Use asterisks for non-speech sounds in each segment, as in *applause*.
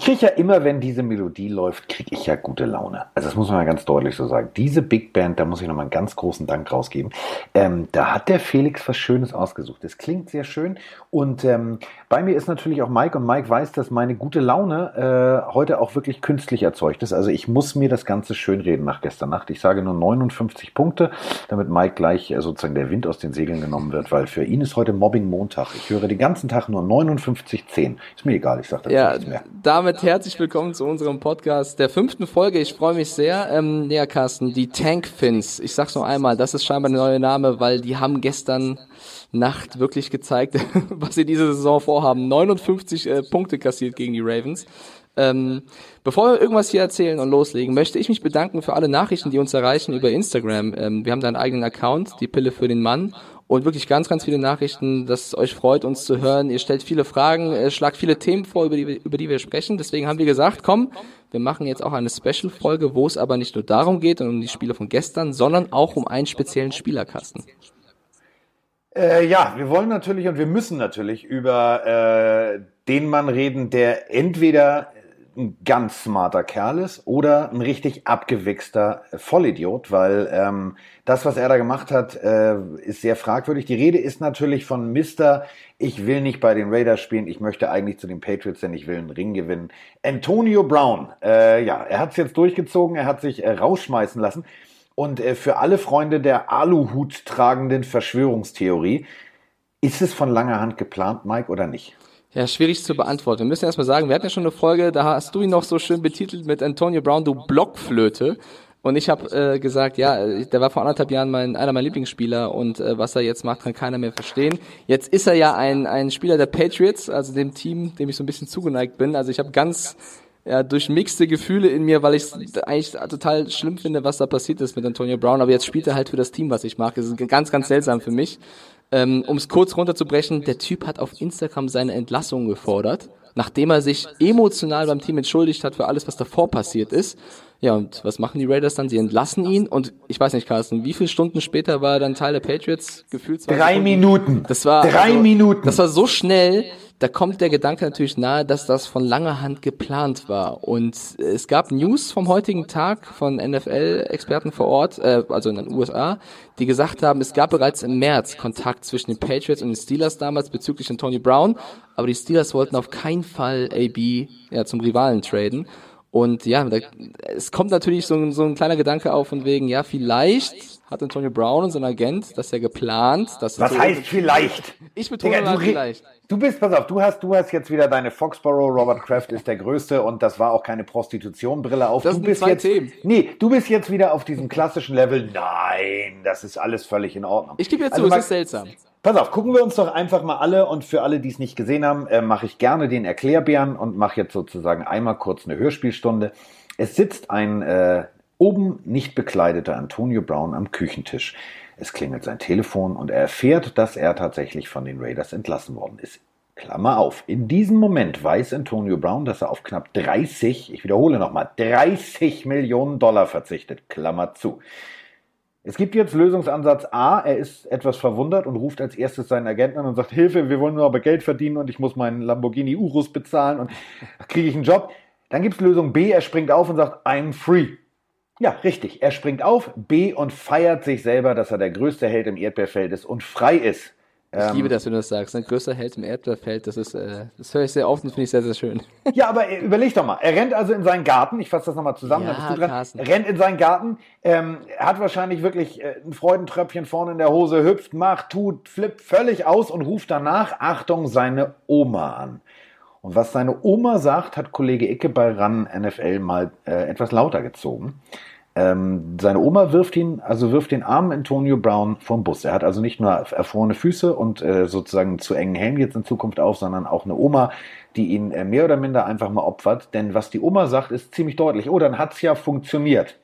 ich kriege ja immer, wenn diese Melodie läuft, kriege ich ja gute Laune. Also das muss man ja ganz deutlich so sagen. Diese Big Band, da muss ich nochmal einen ganz großen Dank rausgeben. Ähm, da hat der Felix was Schönes ausgesucht. Es klingt sehr schön. Und ähm, bei mir ist natürlich auch Mike und Mike weiß, dass meine gute Laune äh, heute auch wirklich künstlich erzeugt ist. Also ich muss mir das Ganze schönreden nach gestern Nacht. Ich sage nur 59 Punkte, damit Mike gleich äh, sozusagen der Wind aus den Segeln genommen wird, weil für ihn ist heute Mobbing Montag. Ich höre den ganzen Tag nur 59,10. Ist mir egal, ich sage dazu ja, nichts mehr. Damit herzlich willkommen zu unserem Podcast der fünften Folge. Ich freue mich sehr. Ähm, ja, Carsten, die Tank Fins. Ich sag's noch einmal, das ist scheinbar der neue Name, weil die haben gestern Nacht wirklich gezeigt, *laughs* was sie diese Saison vorhaben. 59 äh, Punkte kassiert gegen die Ravens. Ähm, bevor wir irgendwas hier erzählen und loslegen, möchte ich mich bedanken für alle Nachrichten, die uns erreichen über Instagram. Ähm, wir haben da einen eigenen Account, die Pille für den Mann und wirklich ganz, ganz viele Nachrichten, dass es euch freut, uns zu hören. Ihr stellt viele Fragen, äh, schlagt viele Themen vor, über die, über die wir sprechen. Deswegen haben wir gesagt, komm, wir machen jetzt auch eine Special-Folge, wo es aber nicht nur darum geht und um die Spiele von gestern, sondern auch um einen speziellen Spielerkasten. Äh, ja, wir wollen natürlich und wir müssen natürlich über äh, den Mann reden, der entweder ein ganz smarter Kerl ist oder ein richtig abgewichster Vollidiot, weil ähm, das, was er da gemacht hat, äh, ist sehr fragwürdig. Die Rede ist natürlich von Mister, ich will nicht bei den Raiders spielen, ich möchte eigentlich zu den Patriots, denn ich will einen Ring gewinnen. Antonio Brown, äh, ja, er hat es jetzt durchgezogen, er hat sich äh, rausschmeißen lassen. Und äh, für alle Freunde der Aluhut tragenden Verschwörungstheorie, ist es von langer Hand geplant, Mike, oder nicht? Ja, schwierig zu beantworten. Wir müssen erstmal sagen, wir hatten ja schon eine Folge, da hast du ihn noch so schön betitelt mit Antonio Brown, du Blockflöte. Und ich habe äh, gesagt, ja, der war vor anderthalb Jahren mein, einer meiner Lieblingsspieler und äh, was er jetzt macht, kann keiner mehr verstehen. Jetzt ist er ja ein, ein Spieler der Patriots, also dem Team, dem ich so ein bisschen zugeneigt bin. Also ich habe ganz ja, durchmixte Gefühle in mir, weil ich eigentlich total schlimm finde, was da passiert ist mit Antonio Brown. Aber jetzt spielt er halt für das Team, was ich mag. Das ist ganz, ganz seltsam für mich. Ähm, um es kurz runterzubrechen, der Typ hat auf Instagram seine Entlassung gefordert, nachdem er sich emotional beim Team entschuldigt hat für alles, was davor passiert ist. Ja, und was machen die Raiders dann? Sie entlassen ihn und ich weiß nicht, Carsten, wie viele Stunden später war er dann Teil der Patriots? Gefühlt Drei Stunden. Minuten. Das war drei also, Minuten. Das war so schnell. Da kommt der Gedanke natürlich nahe, dass das von langer Hand geplant war. Und es gab News vom heutigen Tag von NFL-Experten vor Ort, äh, also in den USA, die gesagt haben, es gab bereits im März Kontakt zwischen den Patriots und den Steelers damals bezüglich Antonio Brown, aber die Steelers wollten auf keinen Fall AB ja, zum Rivalen traden. Und ja, da, es kommt natürlich so, so ein kleiner Gedanke auf von wegen, ja, vielleicht hat Antonio Brown und sein Agent das ja geplant. Dass Was heißt vielleicht? Ich betone Digga, mal vielleicht. Du bist, pass auf, du hast, du hast jetzt wieder deine Foxborough, Robert Kraft ist der Größte und das war auch keine Prostitution-Brille auf. Das du sind bist zwei jetzt, Themen. Nee, du bist jetzt wieder auf diesem klassischen Level. Nein, das ist alles völlig in Ordnung. Ich gebe jetzt also zu, es ist seltsam. Pass auf, gucken wir uns doch einfach mal alle und für alle, die es nicht gesehen haben, äh, mache ich gerne den Erklärbären und mache jetzt sozusagen einmal kurz eine Hörspielstunde. Es sitzt ein äh, oben nicht bekleideter Antonio Brown am Küchentisch. Es klingelt sein Telefon und er erfährt, dass er tatsächlich von den Raiders entlassen worden ist. Klammer auf. In diesem Moment weiß Antonio Brown, dass er auf knapp 30, ich wiederhole nochmal, 30 Millionen Dollar verzichtet. Klammer zu. Es gibt jetzt Lösungsansatz A, er ist etwas verwundert und ruft als erstes seinen Agenten an und sagt, Hilfe, wir wollen nur aber Geld verdienen und ich muss meinen Lamborghini Urus bezahlen und kriege ich einen Job. Dann gibt es Lösung B, er springt auf und sagt, I'm free. Ja, richtig. Er springt auf, B und feiert sich selber, dass er der größte Held im Erdbeerfeld ist und frei ist. Ich ähm, liebe, dass du das sagst. Ein größter Held im Erdbeerfeld, das ist, äh, das höre ich sehr oft und finde ich sehr, sehr schön. *laughs* Ja, aber äh, überleg doch mal. Er rennt also in seinen Garten. Ich fasse das nochmal zusammen. Ja, du dran. Er rennt in seinen Garten. Ähm, hat wahrscheinlich wirklich äh, ein Freudentröpfchen vorne in der Hose, hüpft, macht, tut, flippt völlig aus und ruft danach, Achtung, seine Oma an. Und was seine Oma sagt, hat Kollege Icke bei RAN NFL mal äh, etwas lauter gezogen. Ähm, seine Oma wirft ihn, also wirft den armen Antonio Brown vom Bus. Er hat also nicht nur erfrorene Füße und äh, sozusagen zu engen Helm jetzt in Zukunft auf, sondern auch eine Oma, die ihn äh, mehr oder minder einfach mal opfert. Denn was die Oma sagt, ist ziemlich deutlich. Oh, dann hat's ja funktioniert.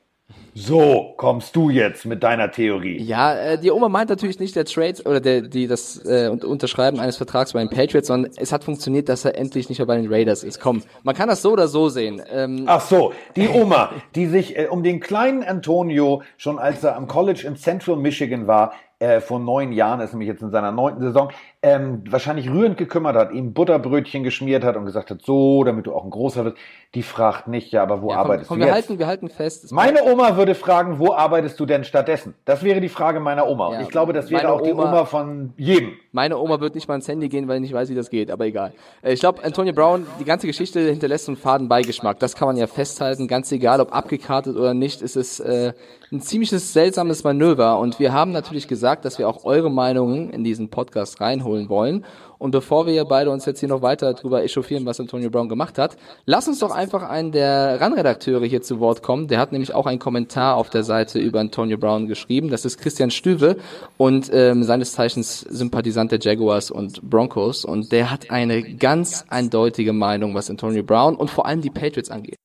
So kommst du jetzt mit deiner Theorie. Ja, äh, die Oma meint natürlich nicht der Trade oder der, die das äh, Unterschreiben eines Vertrags bei den Patriots, sondern es hat funktioniert, dass er endlich nicht mehr bei den Raiders ist. Komm, man kann das so oder so sehen. Ähm, Ach so, die Oma, die sich äh, um den kleinen Antonio schon als er am College in Central Michigan war, äh, vor neun Jahren, ist nämlich jetzt in seiner neunten Saison, ähm, wahrscheinlich rührend gekümmert hat, ihm Butterbrötchen geschmiert hat und gesagt hat, so, damit du auch ein großer wirst, die fragt nicht, ja, aber wo ja, komm, arbeitest komm, du wir jetzt? Halten, wir halten fest. Meine Oma würde fragen, wo arbeitest du denn stattdessen? Das wäre die Frage meiner Oma. Ja, und ich glaube, das wäre auch Oma, die Oma von jedem. Meine Oma wird nicht mal ins Handy gehen, weil ich nicht weiß, wie das geht, aber egal. Äh, ich glaube, Antonio Brown, die ganze Geschichte hinterlässt einen faden Beigeschmack. Das kann man ja festhalten. Ganz egal, ob abgekartet oder nicht, ist es äh, ein ziemliches seltsames Manöver. Und wir haben natürlich gesagt, dass wir auch eure Meinungen in diesen Podcast reinholen wollen. Und bevor wir beide uns jetzt hier noch weiter drüber echauffieren, was Antonio Brown gemacht hat, lass uns doch einfach einen der RAN-Redakteure hier zu Wort kommen. Der hat nämlich auch einen Kommentar auf der Seite über Antonio Brown geschrieben. Das ist Christian Stüwe und ähm, seines Zeichens Sympathisant der Jaguars und Broncos. Und der hat eine ganz eindeutige Meinung, was Antonio Brown und vor allem die Patriots angeht.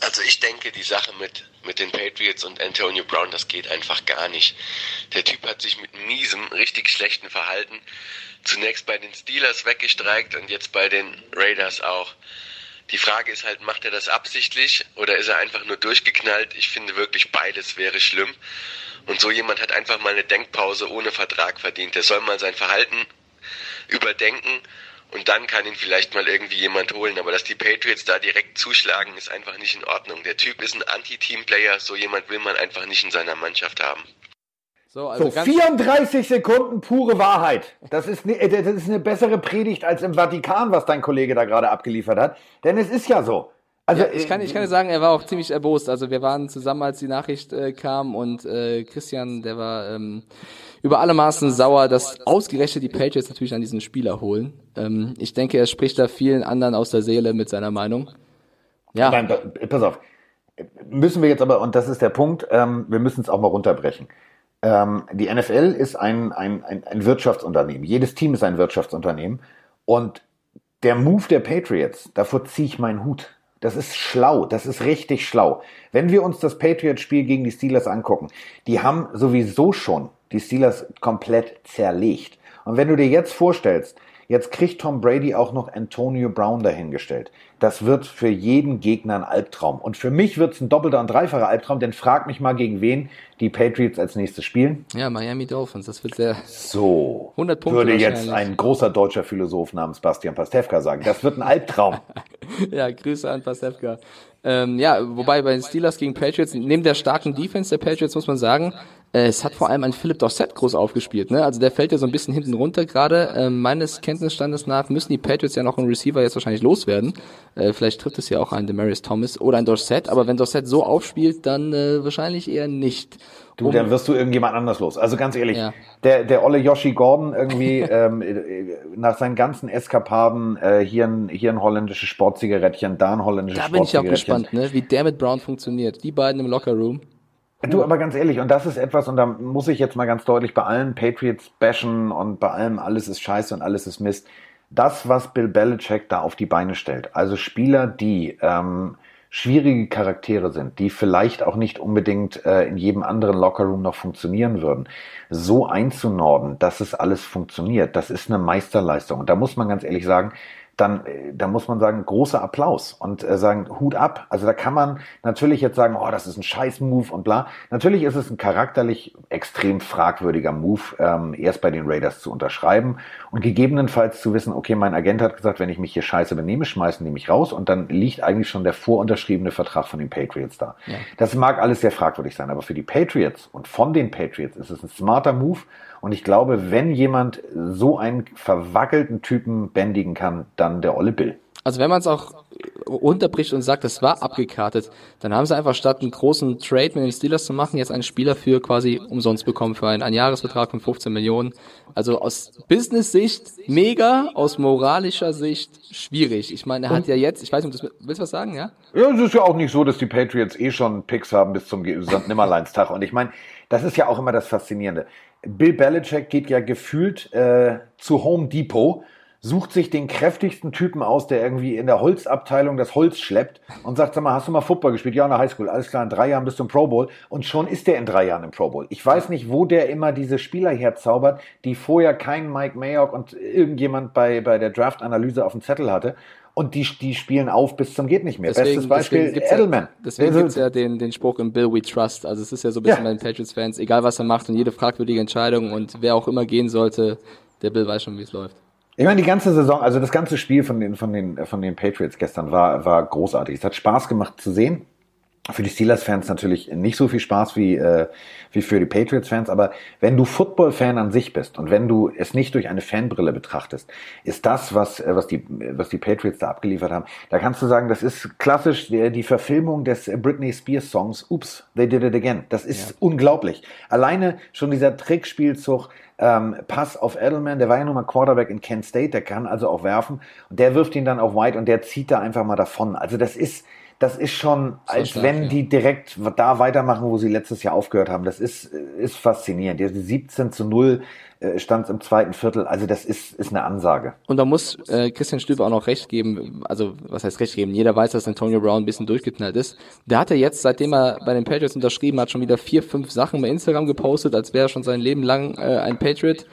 Also ich denke, die Sache mit, mit den Patriots und Antonio Brown, das geht einfach gar nicht. Der Typ hat sich mit miesem, richtig schlechten Verhalten zunächst bei den Steelers weggestreikt und jetzt bei den Raiders auch. Die Frage ist halt, macht er das absichtlich oder ist er einfach nur durchgeknallt? Ich finde wirklich beides wäre schlimm. Und so jemand hat einfach mal eine Denkpause ohne Vertrag verdient. Der soll mal sein Verhalten überdenken und dann kann ihn vielleicht mal irgendwie jemand holen. Aber dass die Patriots da direkt zuschlagen, ist einfach nicht in Ordnung. Der Typ ist ein Anti-Team-Player, so jemand will man einfach nicht in seiner Mannschaft haben. So, also so 34 Sekunden pure Wahrheit. Das ist, ne, das ist eine bessere Predigt als im Vatikan, was dein Kollege da gerade abgeliefert hat. Denn es ist ja so. Also, ja, ich, kann, ich kann dir sagen, er war auch ziemlich erbost. Also wir waren zusammen, als die Nachricht äh, kam und äh, Christian, der war ähm, über alle Maßen sauer, dass ausgerechnet die Patriots natürlich an diesen Spieler holen. Ähm, ich denke, er spricht da vielen anderen aus der Seele mit seiner Meinung. Ja. Nein, pass auf. Müssen wir jetzt aber, und das ist der Punkt, ähm, wir müssen es auch mal runterbrechen. Ähm, die NFL ist ein, ein, ein, ein Wirtschaftsunternehmen. Jedes Team ist ein Wirtschaftsunternehmen. Und der Move der Patriots, davor ziehe ich meinen Hut. Das ist schlau, das ist richtig schlau. Wenn wir uns das Patriots-Spiel gegen die Steelers angucken, die haben sowieso schon die Steelers komplett zerlegt. Und wenn du dir jetzt vorstellst, Jetzt kriegt Tom Brady auch noch Antonio Brown dahingestellt. Das wird für jeden Gegner ein Albtraum. Und für mich wird es ein doppelter und dreifacher Albtraum, denn frag mich mal, gegen wen die Patriots als nächstes spielen. Ja, Miami Dolphins. Das wird sehr. So. 100 Punkte. Würde jetzt ein großer deutscher Philosoph namens Bastian Pastewka sagen. Das wird ein Albtraum. *laughs* ja, Grüße an Pastewka. Ähm, ja, wobei bei den Steelers gegen Patriots, neben der starken Defense der Patriots muss man sagen, es hat vor allem ein Philip Dorset groß aufgespielt. Ne? Also der fällt ja so ein bisschen hinten runter gerade. Äh, meines Kenntnisstandes nach müssen die Patriots ja noch einen Receiver jetzt wahrscheinlich loswerden. Äh, vielleicht trifft es ja auch einen Demarius Thomas oder ein Dorset. Aber wenn Dorset so aufspielt, dann äh, wahrscheinlich eher nicht. Du, um, dann wirst du irgendjemand anders los. Also ganz ehrlich, ja. der, der olle Yoshi Gordon irgendwie *laughs* ähm, nach seinen ganzen Eskapaden äh, hier, ein, hier ein holländisches Sportzigarettchen, da ein holländisches Sportzigarettchen. Da bin ich auch gespannt, ne? wie der mit Brown funktioniert. Die beiden im Lockerroom. Du, aber ganz ehrlich, und das ist etwas, und da muss ich jetzt mal ganz deutlich bei allen Patriots bashen und bei allem alles ist scheiße und alles ist Mist. Das, was Bill Belichick da auf die Beine stellt, also Spieler, die ähm, schwierige Charaktere sind, die vielleicht auch nicht unbedingt äh, in jedem anderen Lockerroom noch funktionieren würden, so einzunorden, dass es alles funktioniert, das ist eine Meisterleistung. Und da muss man ganz ehrlich sagen, dann, äh, dann muss man sagen, großer Applaus und äh, sagen, Hut ab. Also da kann man natürlich jetzt sagen, oh, das ist ein Scheiß-Move und bla. Natürlich ist es ein charakterlich extrem fragwürdiger Move, ähm, erst bei den Raiders zu unterschreiben und gegebenenfalls zu wissen, okay, mein Agent hat gesagt, wenn ich mich hier scheiße benehme, schmeißen die mich raus und dann liegt eigentlich schon der vorunterschriebene Vertrag von den Patriots da. Ja. Das mag alles sehr fragwürdig sein, aber für die Patriots und von den Patriots ist es ein smarter Move und ich glaube, wenn jemand so einen verwackelten Typen bändigen kann, dann der Olle Bill. Also wenn man es auch unterbricht und sagt, das war abgekartet, dann haben sie einfach statt einen großen Trade mit den Steelers zu machen, jetzt einen Spieler für quasi umsonst bekommen für einen, einen Jahresbetrag von 15 Millionen. Also aus Business-Sicht mega, aus moralischer Sicht schwierig. Ich meine, er hat ja jetzt, ich weiß nicht, willst du was sagen, ja? Ja, es ist ja auch nicht so, dass die Patriots eh schon Picks haben bis zum St. Nimmerleinstag. Und ich meine, das ist ja auch immer das Faszinierende. Bill Belichick geht ja gefühlt äh, zu Home Depot sucht sich den kräftigsten Typen aus, der irgendwie in der Holzabteilung das Holz schleppt und sagt, sag mal, hast du mal Football gespielt? Ja, in der Highschool. Alles klar, in drei Jahren bist du im Pro Bowl. Und schon ist der in drei Jahren im Pro Bowl. Ich weiß nicht, wo der immer diese Spieler herzaubert, die vorher kein Mike Mayock und irgendjemand bei, bei der Draft-Analyse auf dem Zettel hatte. Und die, die spielen auf bis zum geht nicht mehr. Deswegen, Bestes Beispiel deswegen gibt's Edelman. Ja, deswegen Also- gibt's ja den, den Spruch im Bill We Trust. Also es ist ja so ein bisschen Ja. bei den Patriots-Fans, egal was er macht und jede fragwürdige Entscheidung und wer auch immer gehen sollte, der Bill weiß schon, wie es läuft. Ich meine, die ganze Saison, also das ganze Spiel von den, von den, von den Patriots gestern war, war großartig. Es hat Spaß gemacht zu sehen. Für die Steelers-Fans natürlich nicht so viel Spaß wie, äh, wie für die Patriots-Fans, aber wenn du Football-Fan an sich bist und wenn du es nicht durch eine Fanbrille betrachtest, ist das, was, äh, was, die, was die Patriots da abgeliefert haben, da kannst du sagen, das ist klassisch die, die Verfilmung des Britney Spears-Songs Oops, They Did It Again. Das ist unglaublich. Alleine schon dieser Trickspielzug, ähm, Pass auf Edelman, der war ja nun mal Quarterback in Kent State, der kann also auch werfen und der wirft ihn dann auf White und der zieht da einfach mal davon. Also das ist, das ist schon, als stark, wenn ja. die direkt da weitermachen, wo sie letztes Jahr aufgehört haben. Das ist, ist faszinierend. Die 17 zu 0 äh, stand im zweiten Viertel. Also das ist, ist eine Ansage. Und da muss äh, Christian Stüber auch noch recht geben, also was heißt recht geben, jeder weiß, dass Antonio Brown ein bisschen durchgeknallt ist. Der hatte jetzt, seitdem er bei den Patriots unterschrieben hat, schon wieder vier, fünf Sachen bei Instagram gepostet, als wäre er schon sein Leben lang äh, ein Patriot.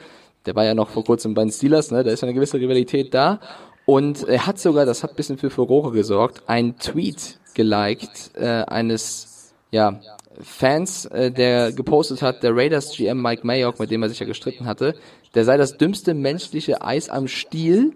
Der war ja noch vor kurzem bei den Steelers, ne? da ist ja eine gewisse Rivalität da. Und er hat sogar, das hat ein bisschen für Furore gesorgt, einen Tweet geliked äh, eines ja, Fans, äh, der gepostet hat, der Raiders GM Mike Mayock, mit dem er sich ja gestritten hatte, der sei das dümmste menschliche Eis am Stiel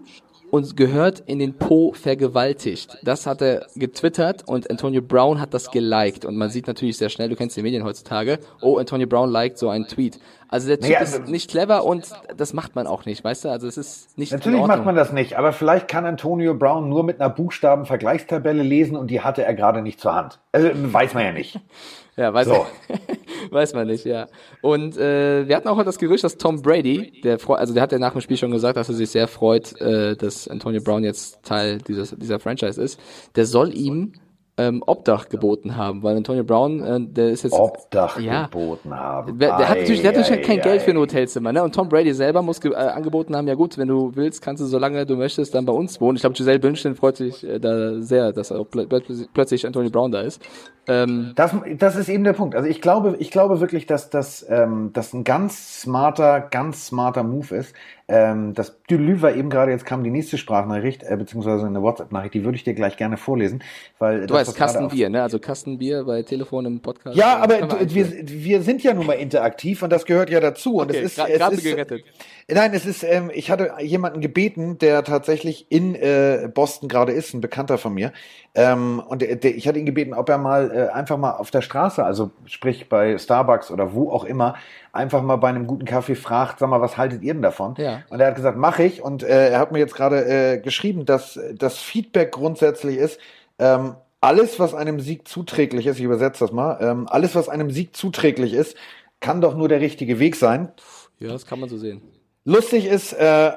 und gehört in den Po vergewaltigt. Das hat er getwittert und Antonio Brown hat das geliked. Und man sieht natürlich sehr schnell, du kennst die Medien heutzutage, oh, Antonio Brown liked so einen Tweet. Also der Typ Naja, ist also- nicht clever und das macht man auch nicht, weißt du? Also es ist nicht Natürlich macht man das nicht, aber vielleicht kann Antonio Brown nur mit einer Buchstaben-Vergleichstabelle lesen und die hatte er gerade nicht zur Hand. Also weiß man ja nicht. *laughs* Ja, weiß, So. *laughs* weiß man nicht, ja. Und äh, wir hatten auch heute das Gerücht, dass Tom Brady, der also der hat ja nach dem Spiel schon gesagt, dass er sich sehr freut, äh, dass Antonio Brown jetzt Teil dieses, dieser Franchise ist. Der soll ihm ähm, Obdach geboten haben, weil Antonio Brown, äh, der ist jetzt Obdach Ja. geboten haben. Der hat natürlich, der hat natürlich Ei, kein ei, Geld für ein ei. Hotelzimmer, ne? Und Tom Brady selber muss äh, angeboten haben, ja gut, wenn du willst, kannst du, solange du möchtest, dann bei uns wohnen. Ich glaube, Giselle Bündchen freut sich äh, da sehr, dass auch pl plötzlich- plötzlich Antonio Brown da ist. Ähm, Das, das ist eben der Punkt. Also ich glaube, ich glaube wirklich, dass das, ähm, das ein ganz smarter, ganz smarter Move ist. Ähm, das Delü war eben gerade, jetzt kam die nächste Sprachnachricht, äh, beziehungsweise eine WhatsApp-Nachricht, die würde ich dir gleich gerne vorlesen. Weil Du das, weißt, was gerade Kasten auf- Bier, ne? Also Kasten Bier bei Telefon im Podcast. Ja, äh, aber wir wir, sind ja nun mal interaktiv und das gehört ja dazu. Und Okay, es ist, es gerade ist gerettet. Nein, es ist, ähm, ich hatte jemanden gebeten, der tatsächlich in äh, Boston gerade ist, ein Bekannter von mir. Ähm, und der, der, ich hatte ihn gebeten, ob er mal äh, einfach mal auf der Straße, also sprich bei Starbucks oder wo auch immer, einfach mal bei einem guten Kaffee fragt, sag mal, was haltet ihr denn davon? Ja. Und er hat gesagt, mache ich. Und äh, er hat mir jetzt gerade äh, geschrieben, dass das Feedback grundsätzlich ist, ähm, alles, was einem Sieg zuträglich ist, ich übersetze das mal, ähm, alles, was einem Sieg zuträglich ist, kann doch nur der richtige Weg sein. Ja, das kann man so sehen. Lustig ist, äh,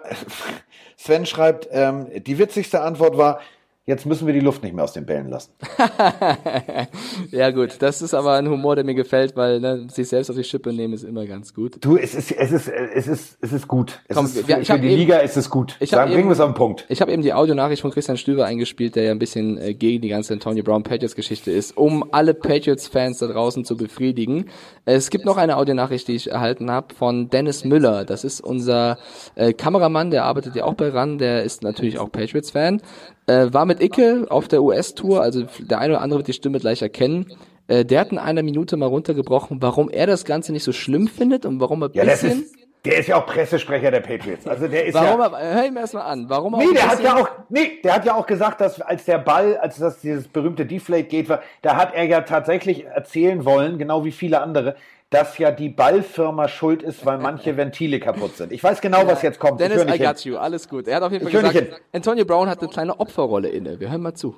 *laughs* Sven schreibt, ähm, die witzigste Antwort war, jetzt müssen wir die Luft nicht mehr aus den Bällen lassen. *laughs* Ja gut, das ist aber ein Humor, der mir gefällt, weil ne, sich selbst auf die Schippe nehmen ist immer ganz gut. Du, es ist, es ist, es ist, es ist gut. Es Komm, ist, für, ich für die eben- Liga ist es gut. Ich Sagen, bringen wir es auf den Punkt. Ich habe eben die Audionachricht von Christian Stöber eingespielt, der ja ein bisschen äh, gegen die ganze Antonio Brown Patriots Geschichte ist, um alle Patriots-Fans da draußen zu befriedigen. Es gibt noch eine Audionachricht, die ich erhalten habe von Dennis Müller. Das ist unser äh, Kameramann, der arbeitet ja auch bei RAN, der ist natürlich auch Patriots-Fan. Äh, war mit Icke auf der US-Tour, also der eine oder andere wird die Stimme gleich erkennen. Äh, der hat in einer Minute mal runtergebrochen, warum er das Ganze nicht so schlimm findet und warum er Ja, bisschen... ist, der ist ja auch Pressesprecher der Patriots. Also der ist Warum ja, er, hör ihn mir erstmal an, warum er auch Nee, der hat ja auch, nee, der hat ja auch gesagt, dass als der Ball, als das dieses berühmte Deflate geht war, da hat er ja tatsächlich erzählen wollen, genau wie viele andere, dass ja die Ballfirma schuld ist, weil manche *laughs* Ventile kaputt sind. Ich weiß genau, was jetzt kommt. Ich Dennis, nicht I hin. got you, alles gut. Er hat auf jeden Fall Ich gesagt, Antonio Brown hat eine kleine Opferrolle inne. Wir hören mal zu.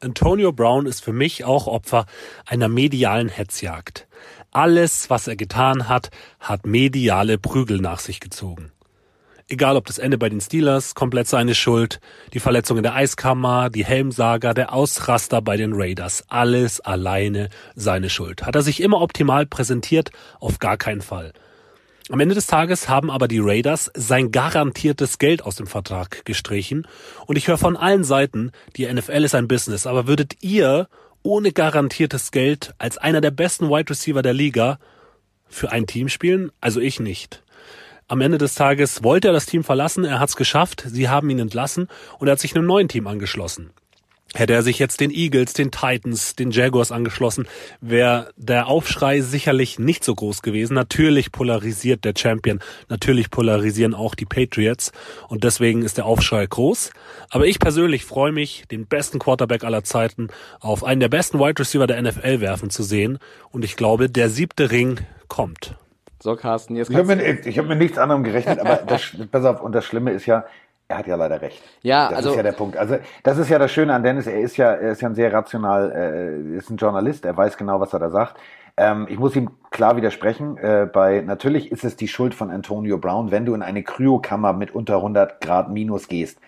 Antonio Brown ist für mich auch Opfer einer medialen Hetzjagd. Alles, was er getan hat, hat mediale Prügel nach sich gezogen. Egal ob das Ende bei den Steelers, komplett seine Schuld, die Verletzung in der Eiskammer, die Helmsaga, der Ausraster bei den Raiders, alles alleine seine Schuld. Hat er sich immer optimal präsentiert? Auf gar keinen Fall. Am Ende des Tages haben aber die Raiders sein garantiertes Geld aus dem Vertrag gestrichen. Und ich höre von allen Seiten, die NFL ist ein Business, aber würdet ihr ohne garantiertes Geld als einer der besten Wide Receiver der Liga für ein Team spielen? Also ich nicht. Am Ende des Tages wollte er das Team verlassen, er hat es geschafft, sie haben ihn entlassen und er hat sich einem neuen Team angeschlossen. Hätte er sich jetzt den Eagles, den Titans, den Jaguars angeschlossen, wäre der Aufschrei sicherlich nicht so groß gewesen. Natürlich polarisiert der Champion, natürlich polarisieren auch die Patriots und deswegen ist der Aufschrei groß. Aber ich persönlich freue mich, den besten Quarterback aller Zeiten auf einen der besten Wide Receiver der NFL werfen zu sehen und ich glaube, der siebte Ring kommt. So, Carsten, jetzt Ich habe mir, ich hab mir nichts anderem gerechnet, aber das, *laughs* pass auf, und das Schlimme ist ja, er hat ja leider recht. Ja, das also ist ja der Punkt. Also das ist ja das Schöne an Dennis. Er ist ja, er ist ja ein sehr rational, äh, ist ein Journalist. Er weiß genau, was er da sagt. Ähm, ich muss ihm klar widersprechen. Äh, bei natürlich ist es die Schuld von Antonio Brown, wenn du in eine Kryokammer mit unter 100 Grad Minus gehst.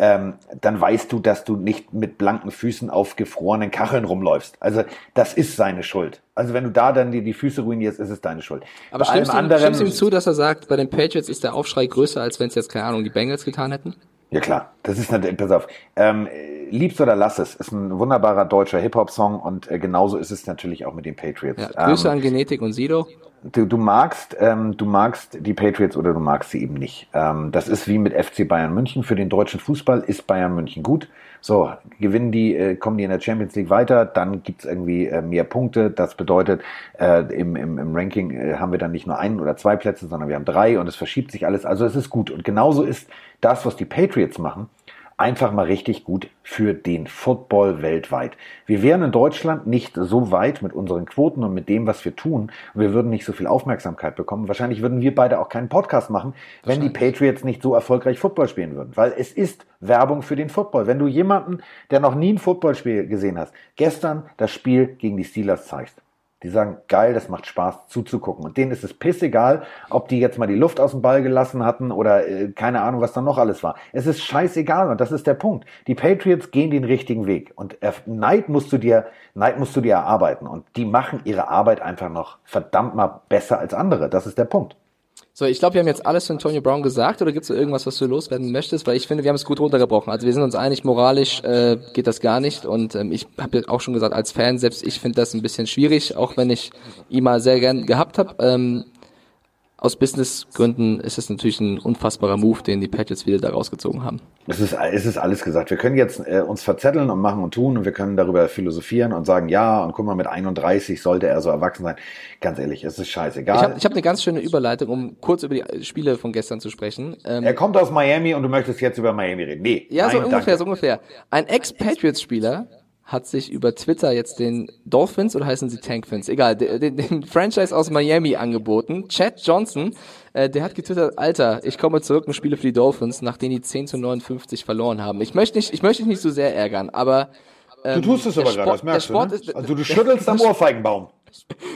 Ähm, dann weißt du, dass du nicht mit blanken Füßen auf gefrorenen Kacheln rumläufst. Also das ist seine Schuld. Also wenn du da dann die, die Füße ruinierst, ist es deine Schuld. aber Bei allem stimmst du, ihm, stimmst du ihm zu, dass er sagt, bei den Patriots ist der Aufschrei größer, als wenn es jetzt, keine Ahnung, die Bengals getan hätten? Ja klar, das ist natürlich, pass auf, ähm, liebst oder lass es, ist ein wunderbarer deutscher Hip-Hop-Song und äh, genauso ist es natürlich auch mit den Patriots. Ja, Grüße ähm, an Genetik und Sido. Du, du magst, ähm, du magst die Patriots oder du magst sie eben nicht. Ähm, das ist wie mit FC Bayern München. Für den deutschen Fußball ist Bayern München gut. So, gewinnen die, äh, kommen die in der Champions League weiter, dann gibt's irgendwie äh, mehr Punkte. Das bedeutet, äh, im, im, im Ranking äh, haben wir dann nicht nur einen oder zwei Plätze, sondern wir haben drei und es verschiebt sich alles. Also es ist gut. Und genauso ist das, was die Patriots machen, einfach mal richtig gut für den Football weltweit. Wir wären in Deutschland nicht so weit mit unseren Quoten und mit dem, was wir tun. Wir würden nicht so viel Aufmerksamkeit bekommen. Wahrscheinlich würden wir beide auch keinen Podcast machen, wenn die Patriots nicht so erfolgreich Football spielen würden. Weil es ist Werbung für den Football. Wenn du jemanden, der noch nie ein Footballspiel gesehen hast, gestern das Spiel gegen die Steelers zeigst, die sagen, geil, das macht Spaß zuzugucken. Und denen ist es pissegal, ob die jetzt mal die Luft aus dem Ball gelassen hatten oder äh, keine Ahnung, was da noch alles war. Es ist scheißegal und das ist der Punkt. Die Patriots gehen den richtigen Weg und Neid musst du dir, Neid musst du dir erarbeiten und die machen ihre Arbeit einfach noch verdammt mal besser als andere. Das ist der Punkt. So, ich glaube, wir haben jetzt alles zu Antonio Brown gesagt oder gibt es irgendwas, was du loswerden möchtest? Weil ich finde, wir haben es gut runtergebrochen. Also wir sind uns einig, moralisch äh, geht das gar nicht. Und ähm, ich habe auch schon gesagt, als Fan, selbst ich finde das ein bisschen schwierig, auch wenn ich ihn mal sehr gern gehabt habe. Ähm, aus Businessgründen ist es natürlich ein unfassbarer Move, den die Patriots wieder da rausgezogen haben. Es ist, es ist alles gesagt. Wir können jetzt äh, uns verzetteln und machen und tun und wir können darüber philosophieren und sagen, ja, und guck mal, mit 31 sollte er so erwachsen sein. Ganz ehrlich, es ist scheißegal. Ich habe ich hab eine ganz schöne Überleitung, um kurz über die Spiele von gestern zu sprechen. Ähm, er kommt aus Miami und du möchtest jetzt über Miami reden. Nee. ja, so ungefähr, danke. so ungefähr. Ein Ex-Patriots-Spieler hat sich über Twitter jetzt den Dolphins oder heißen sie Tankfins? Egal, den, den, Franchise aus Miami angeboten. Chad Johnson, äh, der hat getwittert, Alter, ich komme zurück und spiele für die Dolphins, nachdem die 10 zu 59 verloren haben. Ich möchte nicht, ich möchte dich nicht so sehr ärgern, aber Du ähm, tust es der aber gerade, das merkst du. Ne? ist- also du schüttelst am *laughs* Ohrfeigenbaum.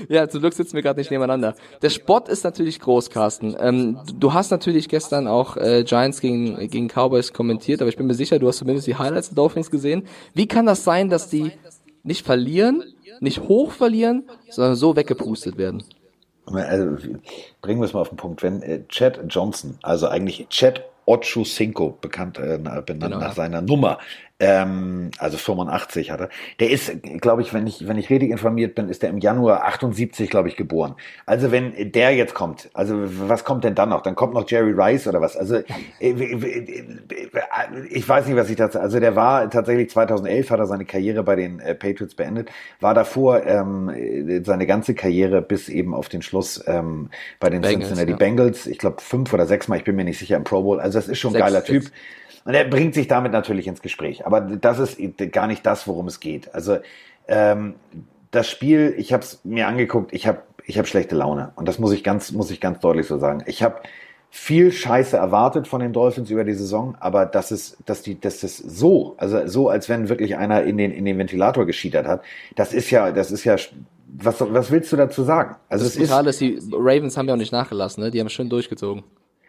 Ja, zum Glück sitzen wir gerade nicht nebeneinander. Der Sport ist natürlich groß, Carsten. Ähm, du hast natürlich gestern auch äh, Giants gegen, gegen Cowboys kommentiert, aber ich bin mir sicher, du hast zumindest die Highlights der Dolphins gesehen. Wie kann das sein, dass die nicht verlieren, nicht hoch verlieren, sondern so weggepustet werden? Also, bringen wir es mal auf den Punkt. Wenn äh, Chad Johnson, also eigentlich Chad Ochocinco, bekannt, äh, na- benannt Genau, nach seiner Nummer, ähm, also 85 hat er. Der ist, glaube ich, wenn ich, wenn ich richtig informiert bin, ist der im Januar 78, glaube ich, geboren. Also wenn der jetzt kommt, also was kommt denn dann noch? Dann kommt noch Jerry Rice oder was? Also äh, ich weiß nicht, was ich dazu, also der war tatsächlich 2011 hat er seine Karriere bei den äh, Patriots beendet, war davor ähm, äh, seine ganze Karriere bis eben auf den Schluss ähm, bei den Bengals, Cincinnati ja. Bengals, ich glaube fünf oder sechs Mal, ich bin mir nicht sicher, im Pro Bowl. Also das ist schon ein Sechs, geiler sechs. Typ. Und er bringt sich damit natürlich ins Gespräch. Aber das ist gar nicht das, worum es geht. Also ähm, das Spiel, ich habe es mir angeguckt, ich habe ich hab schlechte Laune. Und das muss ich ganz, muss ich ganz deutlich so sagen. Ich habe viel Scheiße erwartet von den Dolphins über die Saison, aber das ist, dass die, dass das so, also so, als wenn wirklich einer in den, in den Ventilator geschiedert hat, das ist ja, das ist ja, was, was willst du dazu sagen? Also Das es ist, ist, die Ravens haben ja auch nicht nachgelassen, ne? die haben schön durchgezogen.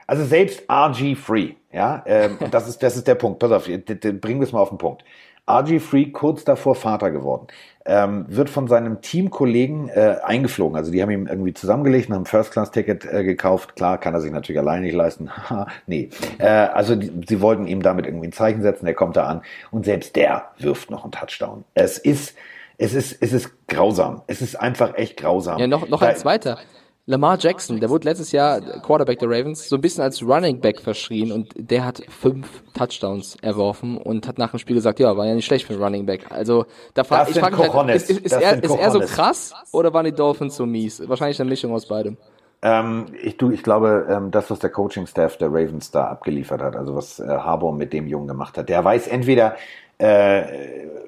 Also selbst RG Free, ja, ähm, und *laughs* das ist, das ist der Punkt. Pass auf, bringen wir es mal auf den Punkt. RG3 kurz davor Vater geworden. Ähm, wird von seinem Teamkollegen äh, eingeflogen. Also die haben ihm irgendwie zusammengelegt und haben ein First-Class-Ticket äh, gekauft. Klar, kann er sich natürlich alleine nicht leisten. *laughs* nee. Äh, also die, sie wollten ihm damit irgendwie ein Zeichen setzen. Der kommt da an und selbst der wirft noch einen Touchdown. Es ist, es ist, es ist grausam. Es ist einfach echt grausam. Ja, noch, noch ein zweiter. Lamar Jackson, der wurde letztes Jahr Quarterback der Ravens, so ein bisschen als Running Back verschrien und der hat fünf Touchdowns erworfen und hat nach dem Spiel gesagt, ja, war ja nicht schlecht für einen Running Back. Also da frage ich frage mich halt, ist, ist, ist, er, ist er so krass oder waren die Dolphins so mies? Wahrscheinlich eine Mischung aus beidem. Ähm, ich, du, ich glaube, ähm, das, was der Coaching-Staff der Ravens da abgeliefert hat, also was äh, Harbour mit dem Jungen gemacht hat, der weiß entweder, äh,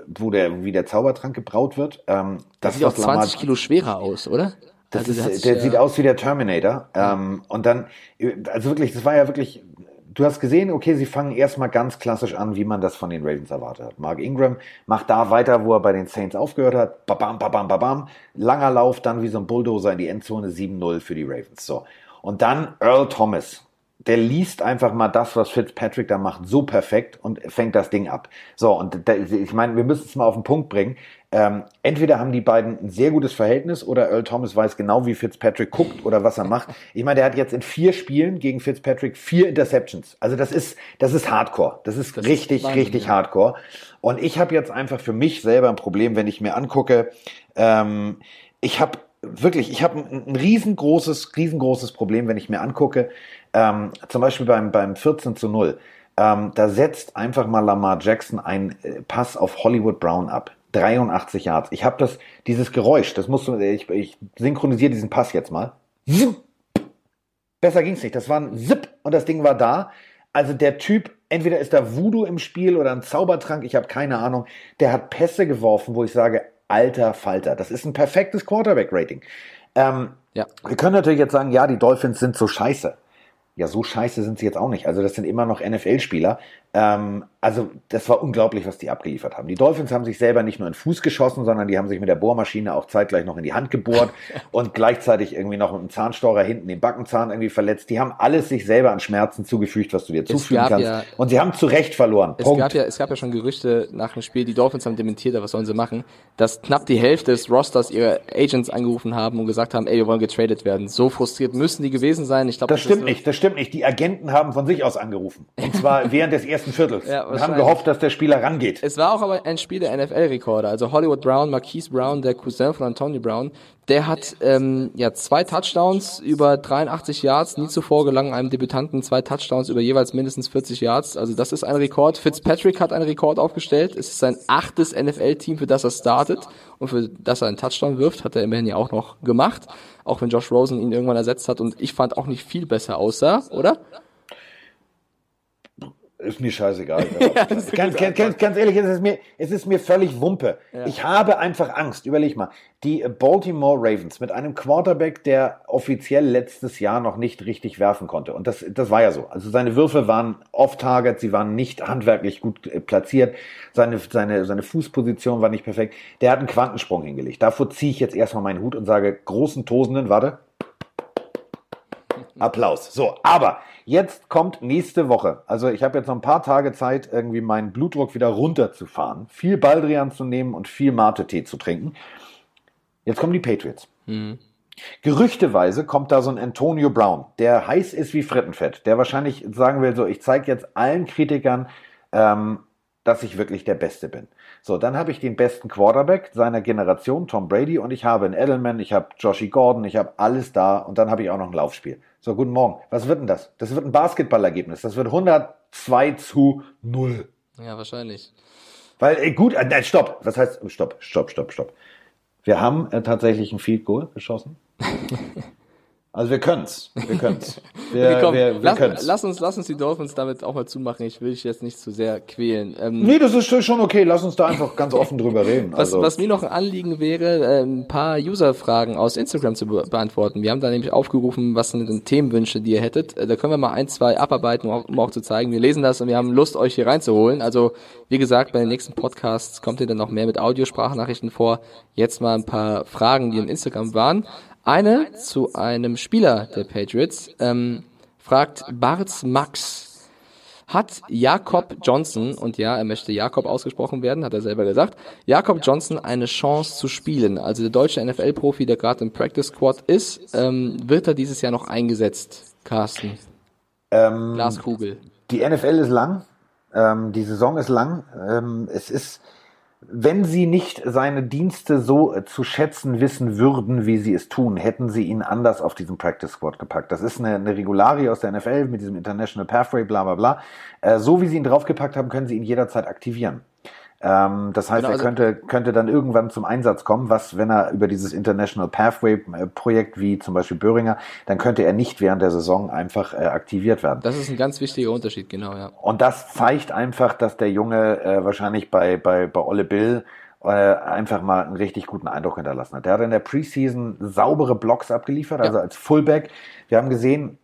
wo der, wie der Zaubertrank gebraut wird. Ähm, das, das sieht auch 20 Lamar Kilo schwerer aus, oder? Das also ist, der ja sieht aus wie der Terminator. Ähm, und dann, also wirklich, das war ja wirklich, du hast gesehen, okay, sie fangen erstmal ganz klassisch an, wie man das von den Ravens erwartet hat. Mark Ingram macht da weiter, wo er bei den Saints aufgehört hat. Babam, babam, babam. Langer Lauf, dann wie so ein Bulldozer in die Endzone, 7-0 für die Ravens. So. Und dann Earl Thomas. Der liest einfach mal das, was Fitzpatrick da macht, so perfekt und fängt das Ding ab. So, und da, ich meine, wir müssen es mal auf den Punkt bringen. Ähm, entweder haben die beiden ein sehr gutes Verhältnis oder Earl Thomas weiß genau, wie Fitzpatrick guckt oder was er macht. Ich meine, der hat jetzt in vier Spielen gegen Fitzpatrick vier Interceptions. Also das ist, das ist Hardcore. Das ist das richtig, ist richtig ja. Hardcore. Und ich habe jetzt einfach für mich selber ein Problem, wenn ich mir angucke, ähm, ich habe wirklich, ich habe ein, ein riesengroßes, riesengroßes Problem, wenn ich mir angucke, ähm, zum Beispiel beim, beim 14 zu 0. Ähm, da setzt einfach mal Lamar Jackson einen äh, Pass auf Hollywood Brown ab. 83 Yards. Ich habe das, dieses Geräusch, das musst du, ich, ich synchronisiere diesen Pass jetzt mal. Besser ging's nicht. Das war ein Zip und das Ding war da. Also der Typ, entweder ist da Voodoo im Spiel oder ein Zaubertrank, ich habe keine Ahnung. Der hat Pässe geworfen, wo ich sage, alter Falter, das ist ein perfektes Quarterback-Rating. Ähm, ja. Wir können natürlich jetzt sagen, ja, die Dolphins sind so scheiße ja, so scheiße sind sie jetzt auch nicht. Also das sind immer noch NFL-Spieler. Ähm, also das war unglaublich, was die abgeliefert haben. Die Dolphins haben sich selber nicht nur in den Fuß geschossen, sondern die haben sich mit der Bohrmaschine auch zeitgleich noch in die Hand gebohrt *laughs* und gleichzeitig irgendwie noch mit einem Zahnstocher hinten den Backenzahn irgendwie verletzt. Die haben alles sich selber an Schmerzen zugefügt, was du dir zufügen kannst. Ja, und sie haben zu Recht verloren. Es Punkt. gab ja, es gab ja schon Gerüchte nach dem Spiel, die Dolphins haben dementiert, was sollen sie machen, dass knapp die Hälfte des Rosters ihre Agents angerufen haben und gesagt haben, ey, wir wollen getradet werden. So frustriert müssen die gewesen sein. Ich glaube, das, das stimmt nicht. Das stimmt nicht. Die Agenten haben von sich aus angerufen. Und zwar *laughs* während des ersten Viertels. Ja, und haben gehofft, dass der Spieler rangeht. Es war auch aber ein Spiel der NFL-Rekorde. Also Hollywood Brown, Marquise Brown, der Cousin von Antonio Brown, der hat ähm, ja zwei Touchdowns über 83 Yards. Nie zuvor gelangen einem Debütanten zwei Touchdowns über jeweils mindestens 40 Yards. Also das ist ein Rekord. Fitzpatrick hat einen Rekord aufgestellt. Es ist sein achtes NFL-Team, für das er startet und für das er einen Touchdown wirft. Hat er immerhin ja auch noch gemacht. Auch wenn Josh Rosen ihn irgendwann ersetzt hat und ich fand auch nicht viel besser aussah, oder? Ist mir scheißegal. *laughs* ja, ganz, ganz, ganz, ganz, ehrlich, es ist mir, es ist mir völlig Wumpe. Ja. Ich habe einfach Angst. Überleg mal. Die Baltimore Ravens mit einem Quarterback, der offiziell letztes Jahr noch nicht richtig werfen konnte. Und das, das war ja so. Also seine Würfe waren off-target, sie waren nicht handwerklich gut äh, platziert. Seine, seine, seine Fußposition war nicht perfekt. Der hat einen Quantensprung hingelegt. Davor ziehe ich jetzt erstmal meinen Hut und sage, großen Tosenden, warte. Applaus. So, aber Jetzt kommt nächste Woche. Also ich habe jetzt noch ein paar Tage Zeit, irgendwie meinen Blutdruck wieder runterzufahren, viel Baldrian zu nehmen und viel Mate-Tee zu trinken. Jetzt kommen die Patriots. Mhm. Gerüchteweise kommt da so ein Antonio Brown, der heiß ist wie Frittenfett, der wahrscheinlich sagen will, so ich zeige jetzt allen Kritikern, ähm, dass ich wirklich der Beste bin. So, dann habe ich den besten Quarterback seiner Generation, Tom Brady, und ich habe einen Edelman, ich habe Joshy Gordon, ich habe alles da und dann habe ich auch noch ein Laufspiel. So, guten Morgen. Was wird denn das? Das wird ein Basketballergebnis. Das wird 102 zu 0. Ja, wahrscheinlich. Weil, äh, gut, äh, stopp. Was heißt, stopp, stopp, stopp, stopp. Wir haben äh, tatsächlich ein Field Goal geschossen. *laughs* Also wir können's. Wir können's. *laughs* Wir, komm, wir, wir lass, können's. Lass uns, lass uns die Dolphins damit auch mal zumachen. Ich will dich jetzt nicht zu sehr quälen. Ähm, nee, das ist schon okay. Lass uns da einfach ganz offen drüber reden. Was, also. was mir noch ein Anliegen wäre, äh, ein paar User-Fragen aus Instagram zu be beantworten. Wir haben da nämlich aufgerufen, was sind denn Themenwünsche, die ihr hättet. Äh, da können wir mal ein, zwei abarbeiten, um auch, um auch zu zeigen, wir lesen das und wir haben Lust, euch hier reinzuholen. Also, wie gesagt, bei den nächsten Podcasts kommt ihr dann noch mehr mit Audiosprachnachrichten vor. Jetzt mal ein paar Fragen, die in Instagram waren. Eine zu einem Spieler der Patriots ähm, fragt Barts Max. hat Jakob Johnson, und ja, er möchte Jakob ausgesprochen werden, hat er selber gesagt, Jakob Johnson eine Chance zu spielen. Also der deutsche NFL-Profi, der gerade im Practice Squad ist, ähm, wird er dieses Jahr noch eingesetzt, Carsten? Ähm, Glaskugel. Die NFL ist lang, ähm, die Saison ist lang. Ähm, es ist wenn sie nicht seine Dienste so äh, zu schätzen wissen würden, wie sie es tun, hätten sie ihn anders auf diesen Practice Squad gepackt. Das ist eine, eine Regularie aus der NFL mit diesem International Pathway, bla bla bla. Äh, so wie sie ihn draufgepackt haben, können sie ihn jederzeit aktivieren. Ähm, das heißt, genau, also er könnte, könnte dann irgendwann zum Einsatz kommen, was, wenn er über dieses International Pathway äh, Projekt wie zum Beispiel Böhringer, dann könnte er nicht während der Saison einfach äh, aktiviert werden. Das ist ein ganz wichtiger Unterschied, genau, ja. Und das zeigt einfach, dass der Junge äh, wahrscheinlich bei, bei, bei Olle Bill äh, einfach mal einen richtig guten Eindruck hinterlassen hat. Der hat in der Preseason saubere Blocks abgeliefert, also ja. als Fullback. Wir haben gesehen,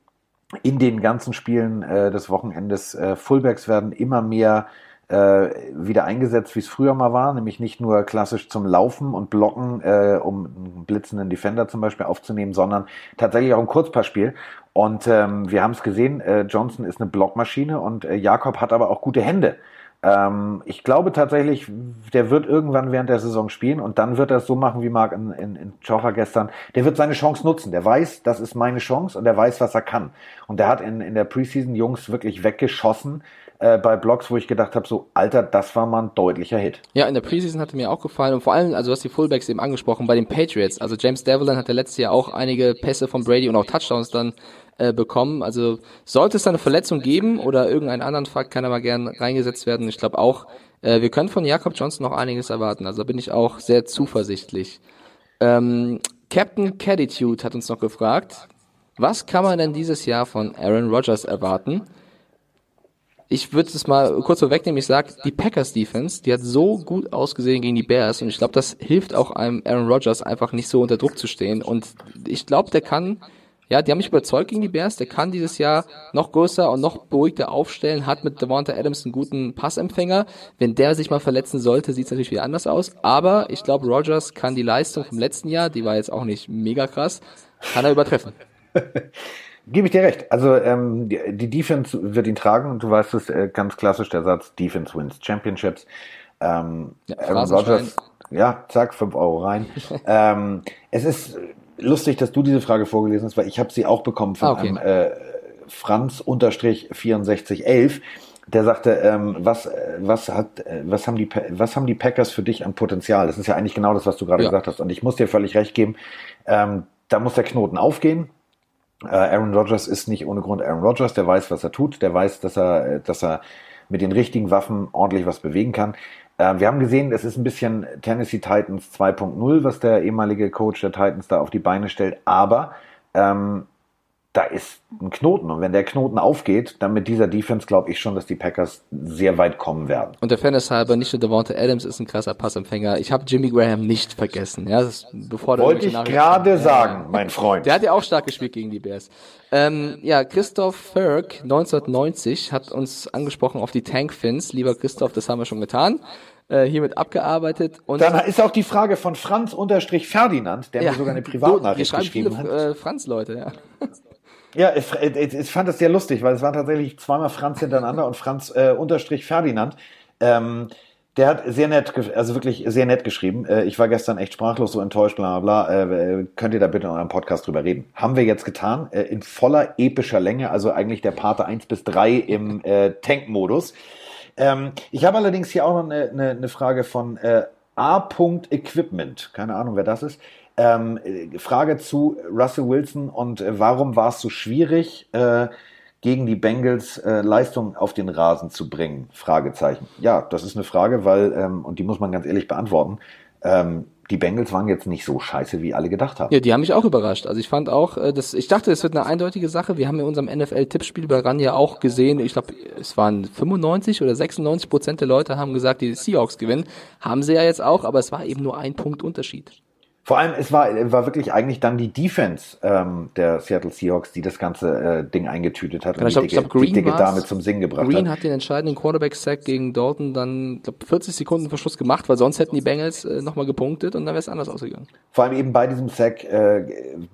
in den ganzen Spielen äh, des Wochenendes, äh, Fullbacks werden immer mehr wieder eingesetzt, wie es früher mal war, nämlich nicht nur klassisch zum Laufen und Blocken, äh, um einen blitzenden Defender zum Beispiel aufzunehmen, sondern tatsächlich auch ein Kurzpassspiel. Und ähm, wir haben es gesehen, äh, Johnson ist eine Blockmaschine und äh, Jakob hat aber auch gute Hände. Ähm, ich glaube tatsächlich, der wird irgendwann während der Saison spielen und dann wird er es so machen wie Marc in, in, in Chocha gestern. Der wird seine Chance nutzen. Der weiß, das ist meine Chance und der weiß, was er kann. Und der hat in, in der Preseason Jungs wirklich weggeschossen äh, bei Blogs, wo ich gedacht habe, so, Alter, das war mal ein deutlicher Hit. Ja, in der Preseason hatte mir auch gefallen und vor allem, also du hast die Fullbacks eben angesprochen, bei den Patriots. Also James Devlin hatte letztes Jahr auch einige Pässe von Brady und auch Touchdowns dann äh, bekommen. Also sollte es da eine Verletzung geben oder irgendeinen anderen Fakt, kann er mal gern reingesetzt werden. Ich glaube auch, äh, wir können von Jakob Johnson noch einiges erwarten. Also da bin ich auch sehr zuversichtlich. Ähm, Captain Catitude hat uns noch gefragt, was kann man denn dieses Jahr von Aaron Rodgers erwarten? Ich würde es mal kurz vorwegnehmen, ich sage, die Packers Defense, die hat so gut ausgesehen gegen die Bears und ich glaube, das hilft auch einem Aaron Rodgers einfach nicht so unter Druck zu stehen und ich glaube, der kann, ja, die haben mich überzeugt gegen die Bears, der kann dieses Jahr noch größer und noch beruhigter aufstellen, hat mit Devonta Adams einen guten Passempfänger. Wenn der sich mal verletzen sollte, sieht es natürlich wieder anders aus, aber ich glaube, Rodgers kann die Leistung vom letzten Jahr, die war jetzt auch nicht mega krass, kann er übertreffen. *laughs* Gebe ich dir recht. Also ähm, die, Defense wird ihn tragen und du weißt es äh, ganz klassisch der Satz Defense wins Championships. Ähm, ja, Aaron Rodgers, ja, zack, fünf Euro rein. *laughs* ähm, es ist lustig, dass du diese Frage vorgelesen hast, weil ich habe sie auch bekommen von ah, okay. einem äh, Franz unterstrich 6411 der sagte, ähm, was, äh, was, hat, äh, was, haben die, was haben die Packers für dich an Potenzial? Das ist ja eigentlich genau das, was du gerade ja. gesagt hast. Und ich muss dir völlig recht geben, ähm, da muss der Knoten aufgehen. Äh, Aaron Rodgers ist nicht ohne Grund Aaron Rodgers, der weiß, was er tut, der weiß, dass er, äh, dass er mit den richtigen Waffen ordentlich was bewegen kann. Äh, wir haben gesehen, es ist ein bisschen Tennessee Titans 2.0, was der ehemalige Coach der Titans da auf die Beine stellt, aber ähm, da ist ein Knoten. Und wenn der Knoten aufgeht, dann mit dieser Defense glaube ich schon, dass die Packers sehr weit kommen werden. Und der Fairness halber, nicht nur Devonta Adams ist ein krasser Passempfänger. Ich habe Jimmy Graham nicht vergessen. Ja, das bevor Wollte ich gerade sagen, mein Freund. Der hat ja auch stark gespielt gegen die Bears. Ähm, ja, Christoph Ferg, 1990, hat uns angesprochen auf die Tankfins. Lieber Christoph, das haben wir schon getan äh, hiermit abgearbeitet. Und Dann ist auch die Frage von Franz unterstrich Ferdinand, der ja, mir sogar eine Privatnachricht geschrieben viele, hat. Äh, Franz-Leute, ja. Ja, ich, ich, ich, fand das sehr lustig, weil es waren tatsächlich zweimal Franz hintereinander und Franz äh, unterstrich Ferdinand. Ähm, der hat sehr nett, also wirklich sehr nett geschrieben. Äh, ich war gestern echt sprachlos, so enttäuscht, bla bla bla. Äh, könnt ihr da bitte in eurem Podcast drüber reden? Haben wir jetzt getan, äh, in voller epischer Länge, also eigentlich der Pate 1 bis 3 im äh, Tank-Modus. Ähm, ich habe allerdings hier auch noch eine, eine, eine Frage von äh, A. Equipment. Keine Ahnung, wer das ist. Ähm, Frage zu Russell Wilson und äh, warum war es so schwierig, äh, gegen die Bengals äh, Leistung auf den Rasen zu bringen? Fragezeichen. Ja, das ist eine Frage, weil, ähm, und die muss man ganz ehrlich beantworten, ähm, die Bengals waren jetzt nicht so scheiße, wie alle gedacht haben. Ja, die haben mich auch überrascht. Also ich fand auch, äh, das, ich dachte, es wird eine eindeutige Sache. Wir haben in unserem NFL-Tippspiel bei RAN ja auch gesehen, ich glaube, es waren 95 oder 96 Prozent der Leute haben gesagt, die Seahawks gewinnen. Haben sie ja jetzt auch, aber es war eben nur ein Punkt Unterschied. Vor allem, es war, war wirklich eigentlich dann die Defense ähm, der Seattle Seahawks, die das ganze äh, Ding eingetütet hat Ja, ich und glaub- die, ich dicke, glaub, Green die dicke. Dame zum Singen gebracht Green hat. hat den entscheidenden Quarterback-Sack gegen Dalton dann, glaub 40 Sekunden vor Schluss gemacht, weil sonst hätten die Bengals äh, nochmal gepunktet und dann wäre es anders ausgegangen. Vor allem eben bei diesem Sack äh,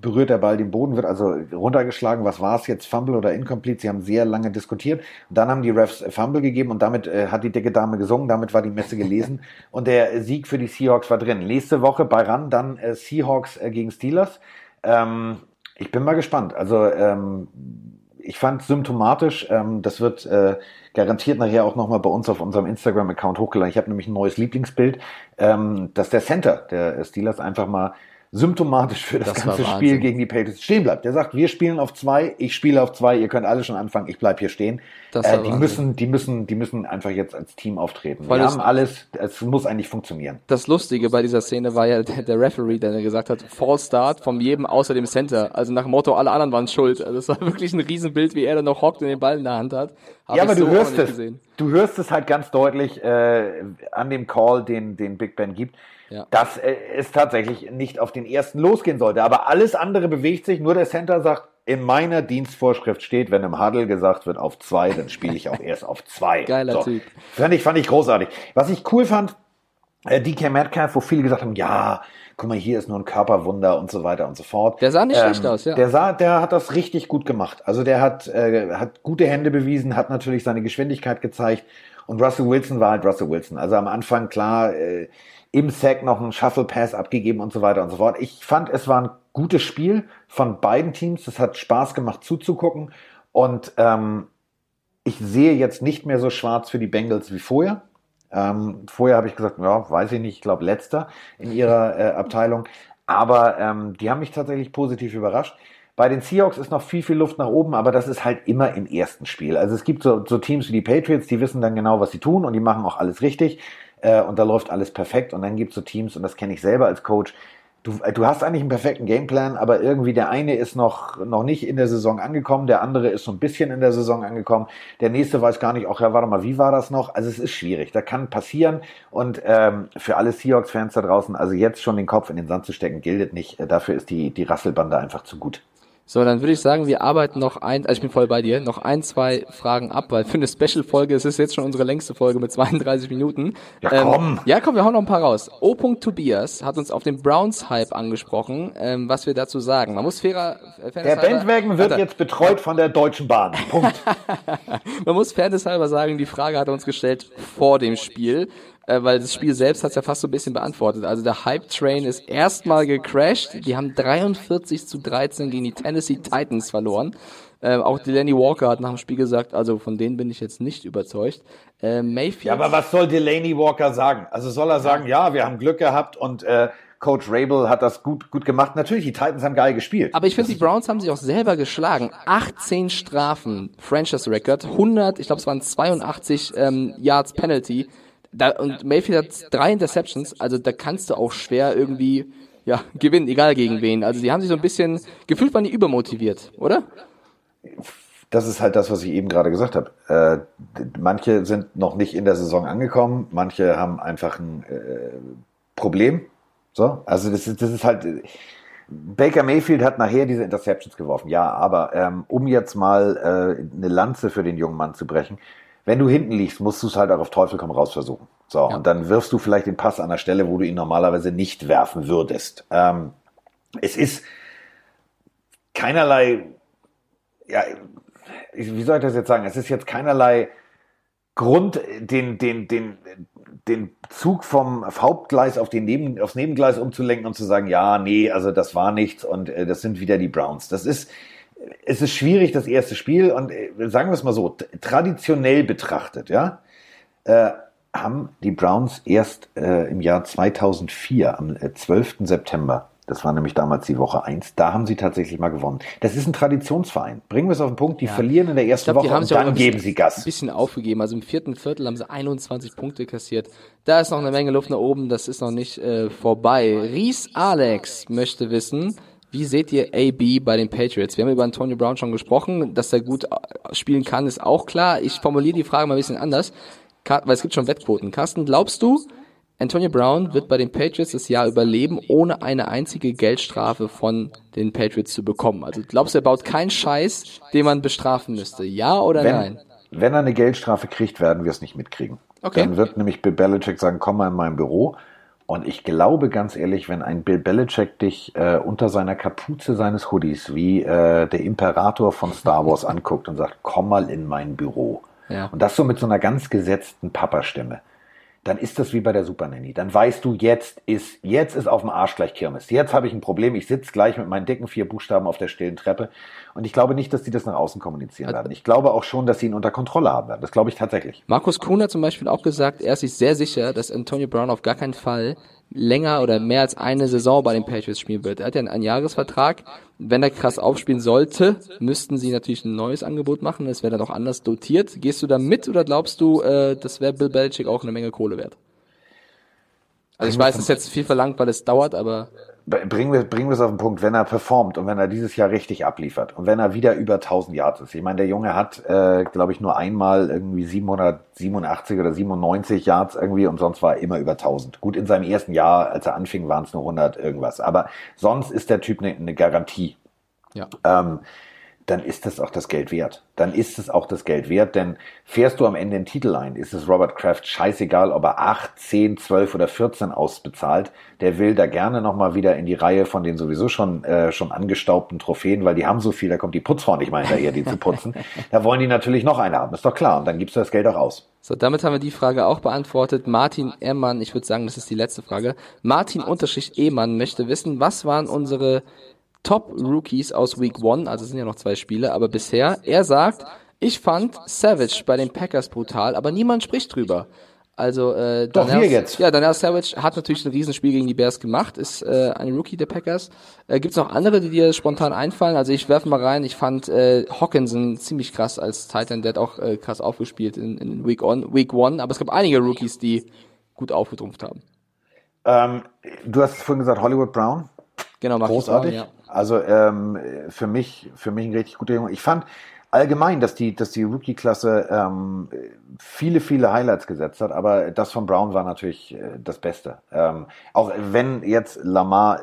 berührt der Ball den Boden, wird also runtergeschlagen. Was war es jetzt, Fumble oder Incomplete? Sie haben sehr lange diskutiert. Und dann haben die Refs Fumble gegeben und damit äh, hat die dicke Dame gesungen. Damit war die Messe gelesen *laughs* und der Sieg für die Seahawks war drin. Nächste Woche bei RAN dann äh, Seahawks äh, gegen Steelers. Ähm, ich bin mal gespannt. Also ähm, ich fand symptomatisch, ähm, das wird äh, garantiert nachher auch nochmal bei uns auf unserem Instagram-Account hochgeladen. Ich habe nämlich ein neues Lieblingsbild, ähm, dass der Center der Steelers einfach mal symptomatisch für das, Das ganze. Spiel gegen die Patriots stehen bleibt. Der sagt, wir spielen auf zwei, ich spiele auf zwei, ihr könnt alle schon anfangen, ich bleib hier stehen. Das Äh, die Wahnsinn. müssen, die müssen, die müssen einfach jetzt als Team auftreten. Weil wir haben alles, es muss eigentlich funktionieren. Das Lustige bei dieser Szene war ja *laughs* der, der Referee, der gesagt hat, Fall Start von jedem außer dem Center. Also nach dem Motto, alle anderen waren schuld. Also das war *laughs* wirklich ein Riesenbild, wie er dann noch hockt und den Ball in der Hand hat. Hab ja, aber so du hörst es. gesehen. Du hörst es halt ganz deutlich äh, an dem Call, den, den Big Ben gibt, Ja. dass äh, es tatsächlich nicht auf den ersten losgehen sollte. Aber alles andere bewegt sich. Nur der Center sagt, in meiner Dienstvorschrift steht, wenn im Huddle gesagt wird auf zwei, dann spiele ich auch erst auf zwei. Geiler Typ. Fand ich, fand ich großartig. Was ich cool fand, äh, DK Metcalf, wo viele gesagt haben, ja, guck mal, hier ist nur ein Körperwunder und so weiter und so fort. Der sah nicht schlecht aus, ja. Der sah, der hat das richtig gut gemacht. Also der hat, äh, hat gute Hände bewiesen, hat natürlich seine Geschwindigkeit gezeigt. Und Russell Wilson war halt Russell Wilson. Also am Anfang klar, äh, im Sack noch einen Shuffle Pass abgegeben und so weiter und so fort. Ich fand, es war ein gutes Spiel von beiden Teams. Es hat Spaß gemacht zuzugucken. Und ähm, ich sehe jetzt nicht mehr so schwarz für die Bengals wie vorher. Ähm, vorher habe ich gesagt, ja, weiß ich nicht, ich glaube letzter in ihrer äh, Abteilung. Aber ähm, die haben mich tatsächlich positiv überrascht. Bei den Seahawks ist noch viel, viel Luft nach oben, aber das ist halt immer im ersten Spiel. Also es gibt so, so Teams wie die Patriots, die wissen dann genau, was sie tun und die machen auch alles richtig äh, und da läuft alles perfekt. Und dann gibt es so Teams, und das kenne ich selber als Coach, du, äh, du hast eigentlich einen perfekten Gameplan, aber irgendwie der eine ist noch, noch nicht in der Saison angekommen, der andere ist so ein bisschen in der Saison angekommen, der nächste weiß gar nicht, ach ja, warte mal, wie war das noch? Also es ist schwierig, da kann passieren und ähm, für alle Seahawks-Fans da draußen, also jetzt schon den Kopf in den Sand zu stecken, gilt nicht, Äh, dafür ist die, die Rasselbande einfach zu gut. So, dann würde ich sagen, wir arbeiten noch ein, also ich bin voll bei dir, noch ein, zwei Fragen ab, weil für eine Special-Folge, es ist jetzt schon unsere längste Folge mit 32 Minuten. Ja, komm. Ähm, ja, komm, wir hauen noch ein paar raus. O. Tobias hat uns auf den Browns-Hype angesprochen, ähm, was wir dazu sagen. Man muss fairer, äh, Der Bandwagen wird jetzt betreut von der Deutschen Bahn. Punkt. *laughs* Man muss fairnesshalber sagen, die Frage hat er uns gestellt vor dem Spiel, äh, weil das Spiel selbst hat es ja fast so ein bisschen beantwortet. Also der Hype-Train ist erstmal gecrashed. Die haben 43 zu 13 gegen die Tennessee Titans verloren. Ähm, auch Delaney Walker hat nach dem Spiel gesagt, also von denen bin ich jetzt nicht überzeugt. Äh, Mayfield. Ja, aber was soll Delaney Walker sagen? Also soll er sagen, ja, wir haben Glück gehabt und äh, Coach Rabel hat das gut, gut gemacht. Natürlich, die Titans haben geil gespielt. Aber ich finde, die Browns haben sich auch selber geschlagen. 18 Strafen, Franchise Record, 100, ich glaube, es waren 82 ähm, Yards Penalty. Da, und Mayfield hat drei Interceptions, also da kannst du auch schwer irgendwie ja, *laughs* gewinnen, egal gegen wen. Also die haben sich so ein bisschen, gefühlt waren die übermotiviert, oder? Das ist halt das, was ich eben gerade gesagt habe. Äh, manche sind noch nicht in der Saison angekommen, manche haben einfach ein äh, Problem. So, also das ist, das ist halt. Baker Mayfield hat nachher diese Interceptions geworfen, ja, aber ähm, um jetzt mal äh, eine Lanze für den jungen Mann zu brechen, wenn du hinten liegst, musst du es halt auch auf Teufel komm raus versuchen. So, und dann wirfst du vielleicht den Pass an der Stelle, wo du ihn normalerweise nicht werfen würdest. Ähm, es ist keinerlei, ja, wie soll ich das jetzt sagen? Es ist jetzt keinerlei Grund, den, den, den, den Zug vom Hauptgleis auf den Neben, aufs Nebengleis umzulenken und zu sagen, ja, nee, also das war nichts und äh, das sind wieder die Browns. Das ist, es ist schwierig, das erste Spiel und äh, sagen wir es mal so, traditionell betrachtet, ja, äh, haben die Browns erst äh, im Jahr 2004, am äh, 12. September, das war nämlich damals die Woche 1, da haben sie tatsächlich mal gewonnen. Das ist ein Traditionsverein. Bringen wir es auf den Punkt, die verlieren in der ersten glaube, die Woche und dann ein bisschen, geben sie ein Gas. bisschen aufgegeben. Also im vierten Viertel haben sie 21 Punkte kassiert. Da ist noch eine Menge Luft nach oben, das ist noch nicht äh, vorbei. Ries Alex möchte wissen, wie seht ihr AB bei den Patriots? Wir haben über Antonio Brown schon gesprochen, dass er gut äh, spielen kann, ist auch klar. Ich formuliere die Frage mal ein bisschen anders, weil es gibt schon Wettquoten. Carsten, glaubst du, Antonio Brown wird bei den Patriots das Jahr überleben, ohne eine einzige Geldstrafe von den Patriots zu bekommen. Also glaubst du, er baut keinen Scheiß, den man bestrafen müsste? Ja oder wenn, nein? Wenn er eine Geldstrafe kriegt, werden wir es nicht mitkriegen. Okay. Dann wird nämlich Bill Belichick sagen, komm mal in mein Büro. Und ich glaube ganz ehrlich, wenn ein Bill Belichick dich äh, unter seiner Kapuze seines Hoodies wie äh, der Imperator von Star Wars *laughs* anguckt und sagt, komm mal in mein Büro. Ja. Und das so mit so einer ganz gesetzten Papa-Stimme dann ist das wie bei der Super Nanny. Dann weißt du, jetzt ist, jetzt ist auf dem Arsch gleich Kirmes. Jetzt habe ich ein Problem. Ich sitze gleich mit meinen dicken vier Buchstaben auf der stillen Treppe. Und ich glaube nicht, dass die das nach außen kommunizieren werden. Ich glaube auch schon, dass sie ihn unter Kontrolle haben werden. Das glaube ich tatsächlich. Markus Kuhn hat zum Beispiel auch gesagt, er ist sich sehr sicher, dass Antonio Brown auf gar keinen Fall länger oder mehr als eine Saison bei den Patriots spielen wird. Er hat ja einen Jahresvertrag. Wenn er krass aufspielen sollte, müssten sie natürlich ein neues Angebot machen. Das wäre dann auch anders dotiert. Gehst du da mit oder glaubst du, äh, das wäre Bill Belichick auch eine Menge Kohle wert? Also ich weiß, es ist jetzt viel verlangt, weil es dauert, aber bringen wir, bringen wir es auf den Punkt, wenn er performt und wenn er dieses Jahr richtig abliefert und wenn er wieder über 1000 Yards ist. Ich meine, der Junge hat, äh, glaube ich, nur einmal irgendwie 787 oder 97 Yards irgendwie und sonst war er immer über 1000. Gut, in seinem ersten Jahr, als er anfing, waren es nur 100 irgendwas. Aber sonst ist der Typ eine, eine Garantie. ja. Ähm, dann ist es auch das Geld wert. Dann ist es auch das Geld wert, denn fährst du am Ende den Titel ein, ist es Robert Kraft scheißegal, ob er 8, 10, 12 oder 14 ausbezahlt. Der will da gerne nochmal wieder in die Reihe von den sowieso schon, äh, schon angestaubten Trophäen, weil die haben so viel, da kommt die Putzfrau nicht mal hinterher, die zu putzen. *laughs* Da wollen die natürlich noch eine haben, ist doch klar. Und dann gibst du das Geld auch aus. So, damit haben wir die Frage auch beantwortet. Martin Ehrmann, ich würde sagen, das ist die letzte Frage. Martin Unterschicht Ehmann möchte wissen, was waren unsere Top-Rookies aus Week 1, also sind ja noch zwei Spiele, aber bisher, er sagt, ich fand Savage bei den Packers brutal, aber niemand spricht drüber. Also äh, Doch, Daniel- jetzt. Ja, Daniel Savage hat natürlich ein Riesenspiel gegen die Bears gemacht, ist äh, ein Rookie der Packers. Äh, Gibt es noch andere, die dir spontan einfallen? Also ich werfe mal rein, ich fand äh, Hawkinson ziemlich krass als Titan, der hat auch äh, krass aufgespielt in, in Week, on, Week One, aber es gab einige Rookies, die gut aufgetrumpft haben. Ähm, du hast vorhin gesagt, Hollywood Brown. Genau, großartig. Brown, ja. Also ähm, für mich, für mich ein richtig guter Junge. Ich fand allgemein, dass die, dass die Rookie-Klasse ähm, viele, viele Highlights gesetzt hat, aber das von Brown war natürlich äh, das Beste. Ähm, auch wenn jetzt Lamar,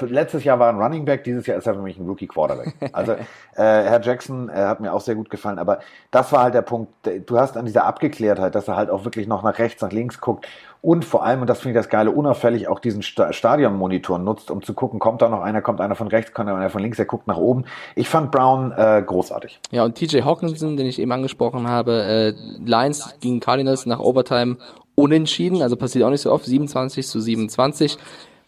letztes Jahr war ein Running Back, dieses Jahr ist er für mich ein Rookie-Quarterback. Also *laughs* äh, Herr Jackson äh, hat mir auch sehr gut gefallen, aber das war halt der Punkt, du hast an dieser Abgeklärtheit, dass er halt auch wirklich noch nach rechts, nach links guckt und vor allem, und das finde ich das Geile, unauffällig auch diesen Sta Stadionmonitor nutzt, um zu gucken, kommt da noch einer, kommt einer von rechts, kommt einer von links, er guckt nach oben. Ich fand Brown äh, großartig. Ja, und TJ Hawkinson, den ich eben angesprochen habe, äh, Lions gegen Cardinals nach Overtime unentschieden, also passiert auch nicht so oft, 27 zu 27.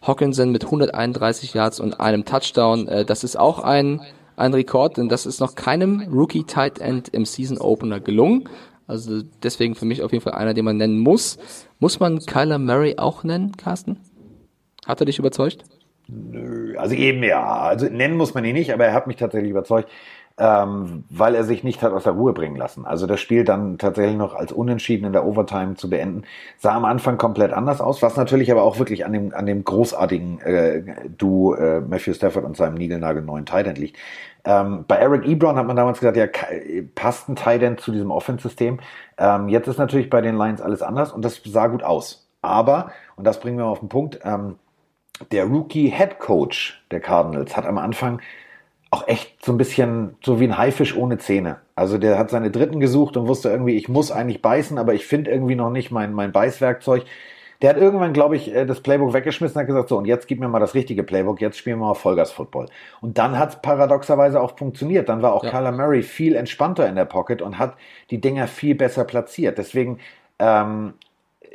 Hawkinson mit 131 Yards und einem Touchdown, äh, das ist auch ein, ein Rekord, denn das ist noch keinem Rookie Tight End im Season Opener gelungen. Also deswegen für mich auf jeden Fall einer, den man nennen muss. Muss man Kyler Murray auch nennen, Carsten? Hat er dich überzeugt? Also eben ja, also nennen muss man ihn nicht, aber er hat mich tatsächlich überzeugt, ähm, weil er sich nicht hat aus der Ruhe bringen lassen. Also das Spiel dann tatsächlich noch als unentschieden in der Overtime zu beenden, sah am Anfang komplett anders aus, was natürlich aber auch wirklich an dem, an dem großartigen äh, Duo äh, Matthew Stafford und seinem niegelnagel neuen Tight End liegt. Ähm, bei Eric Ebron hat man damals gesagt, ja, passt ein Tight End zu diesem Offense-System. Ähm, jetzt ist natürlich bei den Lions alles anders und das sah gut aus. Aber, und das bringen wir auf den Punkt, ähm, der Rookie Head Coach der Cardinals hat am Anfang auch echt so ein bisschen so wie ein Haifisch ohne Zähne. Also der hat seine Dritten gesucht und wusste irgendwie, ich muss eigentlich beißen, aber ich finde irgendwie noch nicht mein, mein Beißwerkzeug. Der hat irgendwann, glaube ich, äh, das Playbook weggeschmissen und hat gesagt, so, und jetzt gib mir mal das richtige Playbook, jetzt spielen wir mal Vollgas-Football. Und dann hat es paradoxerweise auch funktioniert. Dann war auch Ja. Murray viel entspannter in der Pocket und hat die Dinger viel besser platziert. Deswegen, ähm,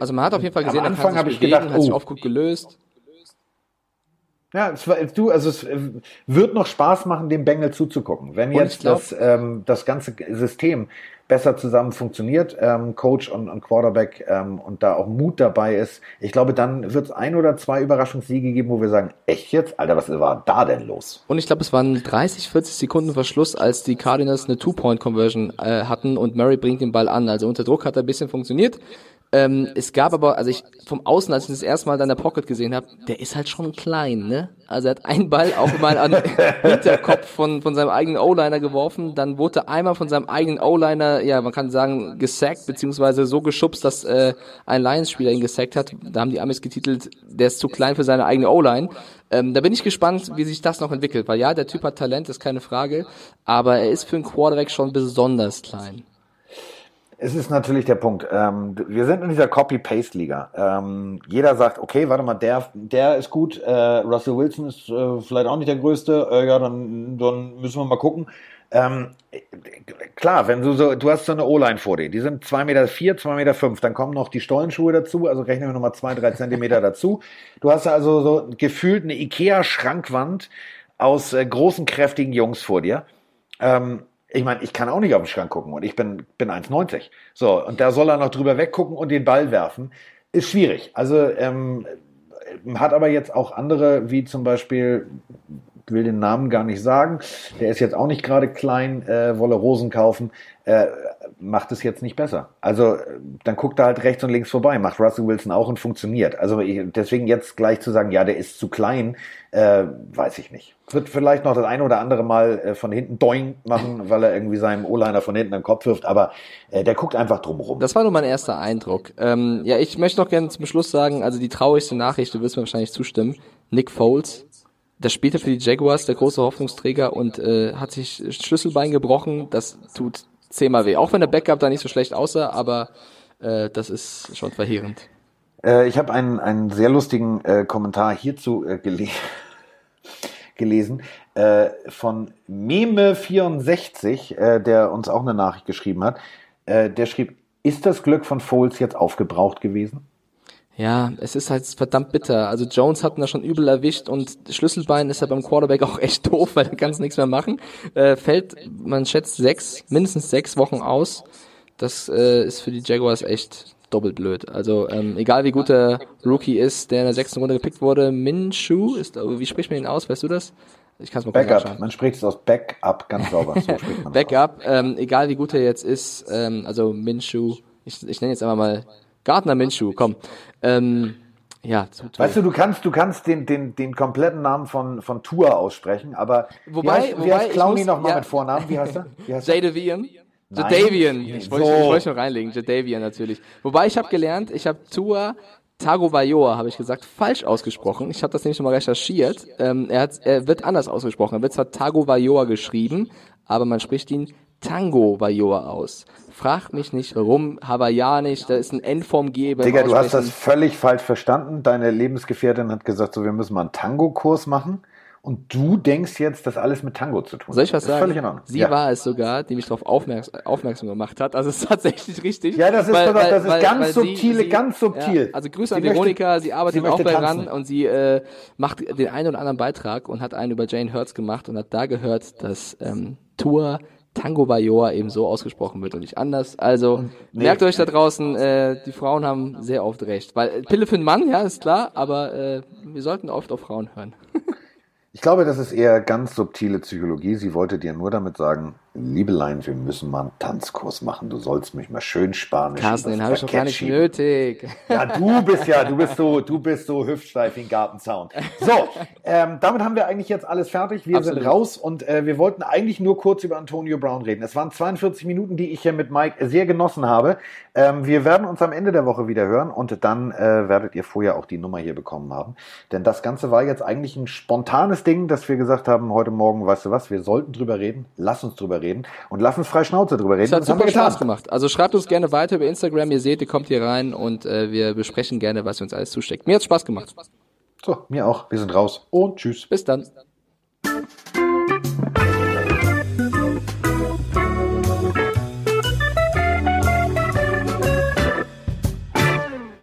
Also man hat auf jeden Fall Am gesehen, er Anfang habe ich bewegen, gedacht, hat sich oh. oft gut gelöst. Ja, es war, du, also es äh, wird noch Spaß machen, dem Bengel zuzugucken. Wenn jetzt glaub- das, ähm, das ganze System besser zusammen funktioniert, ähm, Coach und, und Quarterback ähm, und da auch Mut dabei ist, ich glaube, dann wird es ein oder zwei Überraschungssiege geben, wo wir sagen, echt jetzt? Alter, was war da denn los? Und ich glaube, es waren 30, 40 Sekunden Verschluss, als die Cardinals eine Two-Point-Conversion äh, hatten und Murray bringt den Ball an. Also unter Druck hat er ein bisschen funktioniert. Ähm, es gab aber, also ich vom Außen, als ich das erste Mal dann der Pocket gesehen habe, der ist halt schon klein, ne? Also er hat einen Ball auch mal an den *laughs* Hinterkopf von, von seinem eigenen O-Liner geworfen, dann wurde einmal von seinem eigenen O-Liner, ja, man kann sagen, gesackt, beziehungsweise so geschubst, dass äh, ein Lions-Spieler ihn gesackt hat. Da haben die Amis getitelt, der ist zu klein für seine eigene O-Line. Ähm, da bin ich gespannt, wie sich das noch entwickelt, weil ja, der Typ hat Talent, ist keine Frage, aber er ist für einen Quarterback schon besonders klein. Es ist natürlich der Punkt. Ähm, wir sind in dieser Copy-Paste-Liga. Ähm, jeder sagt, okay, warte mal, der, der ist gut, äh, Russell Wilson ist äh, vielleicht auch nicht der Größte, äh, ja, dann, dann müssen wir mal gucken. Ähm, klar, wenn du so, du hast so eine O-Line vor dir, die sind zwei Meter, vier, zwei Meter, fünf, dann kommen noch die Stollenschuhe dazu, also rechnen wir nochmal zwei, drei Zentimeter *laughs* dazu. Du hast also so gefühlt eine Ikea-Schrankwand aus äh, großen, kräftigen Jungs vor dir. Ähm, ich meine, ich kann auch nicht auf den Schrank gucken und ich bin, bin 1,90. So, und da soll er noch drüber weggucken und den Ball werfen. Ist schwierig. Also ähm, hat aber jetzt auch andere, wie zum Beispiel, will den Namen gar nicht sagen, der ist jetzt auch nicht gerade klein, äh, wolle Rosen kaufen, äh, macht es jetzt nicht besser. Also dann guckt er halt rechts und links vorbei, macht Russell Wilson auch und funktioniert. Also ich, deswegen jetzt gleich zu sagen, ja, der ist zu klein, äh, weiß ich nicht. Wird vielleicht noch das eine oder andere Mal äh, von hinten doing machen, *laughs* weil er irgendwie seinem O-Liner von hinten den Kopf wirft, aber äh, der guckt einfach drumherum. Das war nur mein erster Eindruck. Ähm, ja, ich möchte noch gerne zum Schluss sagen, also die traurigste Nachricht, du wirst mir wahrscheinlich zustimmen, Nick Foles der spielte für die Jaguars, der große Hoffnungsträger und äh, hat sich Schlüsselbein gebrochen. Das tut zehnmal weh. Auch wenn der Backup da nicht so schlecht aussah, aber äh, das ist schon verheerend. Äh, ich habe einen, einen sehr lustigen äh, Kommentar hierzu äh, gele *laughs* gelesen äh, von Meme64, äh, der uns auch eine Nachricht geschrieben hat. Äh, der schrieb, ist das Glück von Foles jetzt aufgebraucht gewesen? Ja, es ist halt verdammt bitter. Also Jones hat ihn da schon übel erwischt und Schlüsselbein ist ja beim Quarterback auch echt *laughs* doof, weil er kann nichts mehr machen. Äh, fällt, man schätzt sechs, mindestens sechs Wochen aus. Das äh, ist für die Jaguars echt doppelt blöd. Also ähm, egal wie gut der Rookie ist, der in der sechsten Runde gepickt wurde, Minshu ist, wie spricht man ihn aus? Weißt du das? Ich kann es mal Backup. Man spricht es aus Backup ganz sauber. So *laughs* Backup. Ähm, egal wie gut er jetzt ist, ähm, also Minshu. Ich, ich nenne jetzt einfach mal Gardner Minshew, komm. Ähm, ja, zu Tour. Weißt du, du kannst, du kannst den, den, den kompletten Namen von, von Tour aussprechen, aber wobei, wie heißt, wie heißt Clowny nochmal ja. mit Vornamen? Wie heißt er? Wie heißt Jadavian. Jadavian. Ich wollte so. wollt noch reinlegen. Jadavian natürlich. Wobei ich habe gelernt, ich habe Tour Tagovailoa, habe ich gesagt, falsch ausgesprochen. Ich habe das nämlich nochmal recherchiert. Ähm, er, hat, er wird anders ausgesprochen. Er wird zwar Tagovailoa geschrieben, aber man spricht ihn Tango Vailoa aus. Frag mich nicht, warum hawaiianisch, da ist ein N-Form G. Digga, du hast das völlig falsch verstanden. Deine Lebensgefährtin hat gesagt, so, wir müssen mal einen Tango-Kurs machen. Und du denkst jetzt, das alles mit Tango zu tun. Soll ich was sagen? Völlig in Ordnung. Sie ja. war es sogar, die mich darauf aufmerksam, aufmerksam gemacht hat. Also es ist tatsächlich richtig. Ja, das ist, weil, weil, das ist weil, ganz subtil, sie, ganz subtil. Ja, also Grüße an Veronika, sie arbeitet sie auch bei RAN und sie äh, macht den einen oder anderen Beitrag und hat einen über Jane Hurts gemacht und hat da gehört, dass ähm, Tour Tango Bayoa eben so ausgesprochen wird und nicht anders. Also nee. merkt euch da draußen, äh, die Frauen haben sehr oft recht. Weil äh, Pille für einen Mann, ja, ist klar, aber äh, wir sollten oft auf Frauen hören. Ich glaube, das ist eher ganz subtile Psychologie. Sie wollte dir nur damit sagen, Liebelein, wir müssen mal einen Tanzkurs machen. Du sollst mich mal schön spanisch. Carsten, den habe ich doch gar nicht nötig. Ja, du bist ja, du bist so, du bist so hüftsteif ein Gartenzaun. So, ähm, damit haben wir eigentlich jetzt alles fertig. Wir Absolut. sind raus und äh, wir wollten eigentlich nur kurz über Antonio Brown reden. Es waren 42 Minuten, die ich hier mit Mike sehr genossen habe. Ähm, wir werden uns am Ende der Woche wieder hören und dann äh, werdet ihr vorher auch die Nummer hier bekommen haben. Denn das Ganze war jetzt eigentlich ein spontanes Ding, dass wir gesagt haben, heute Morgen, weißt du was, wir sollten drüber reden. Lass uns drüber reden und lass uns frei Schnauze drüber reden. Das hat super Spaß gemacht. Also schreibt uns gerne weiter über Instagram. Ihr seht, ihr kommt hier rein und äh, wir besprechen gerne, was ihr uns alles zusteckt. Mir hat Spaß gemacht. So, mir auch. Wir sind raus und tschüss. Bis dann.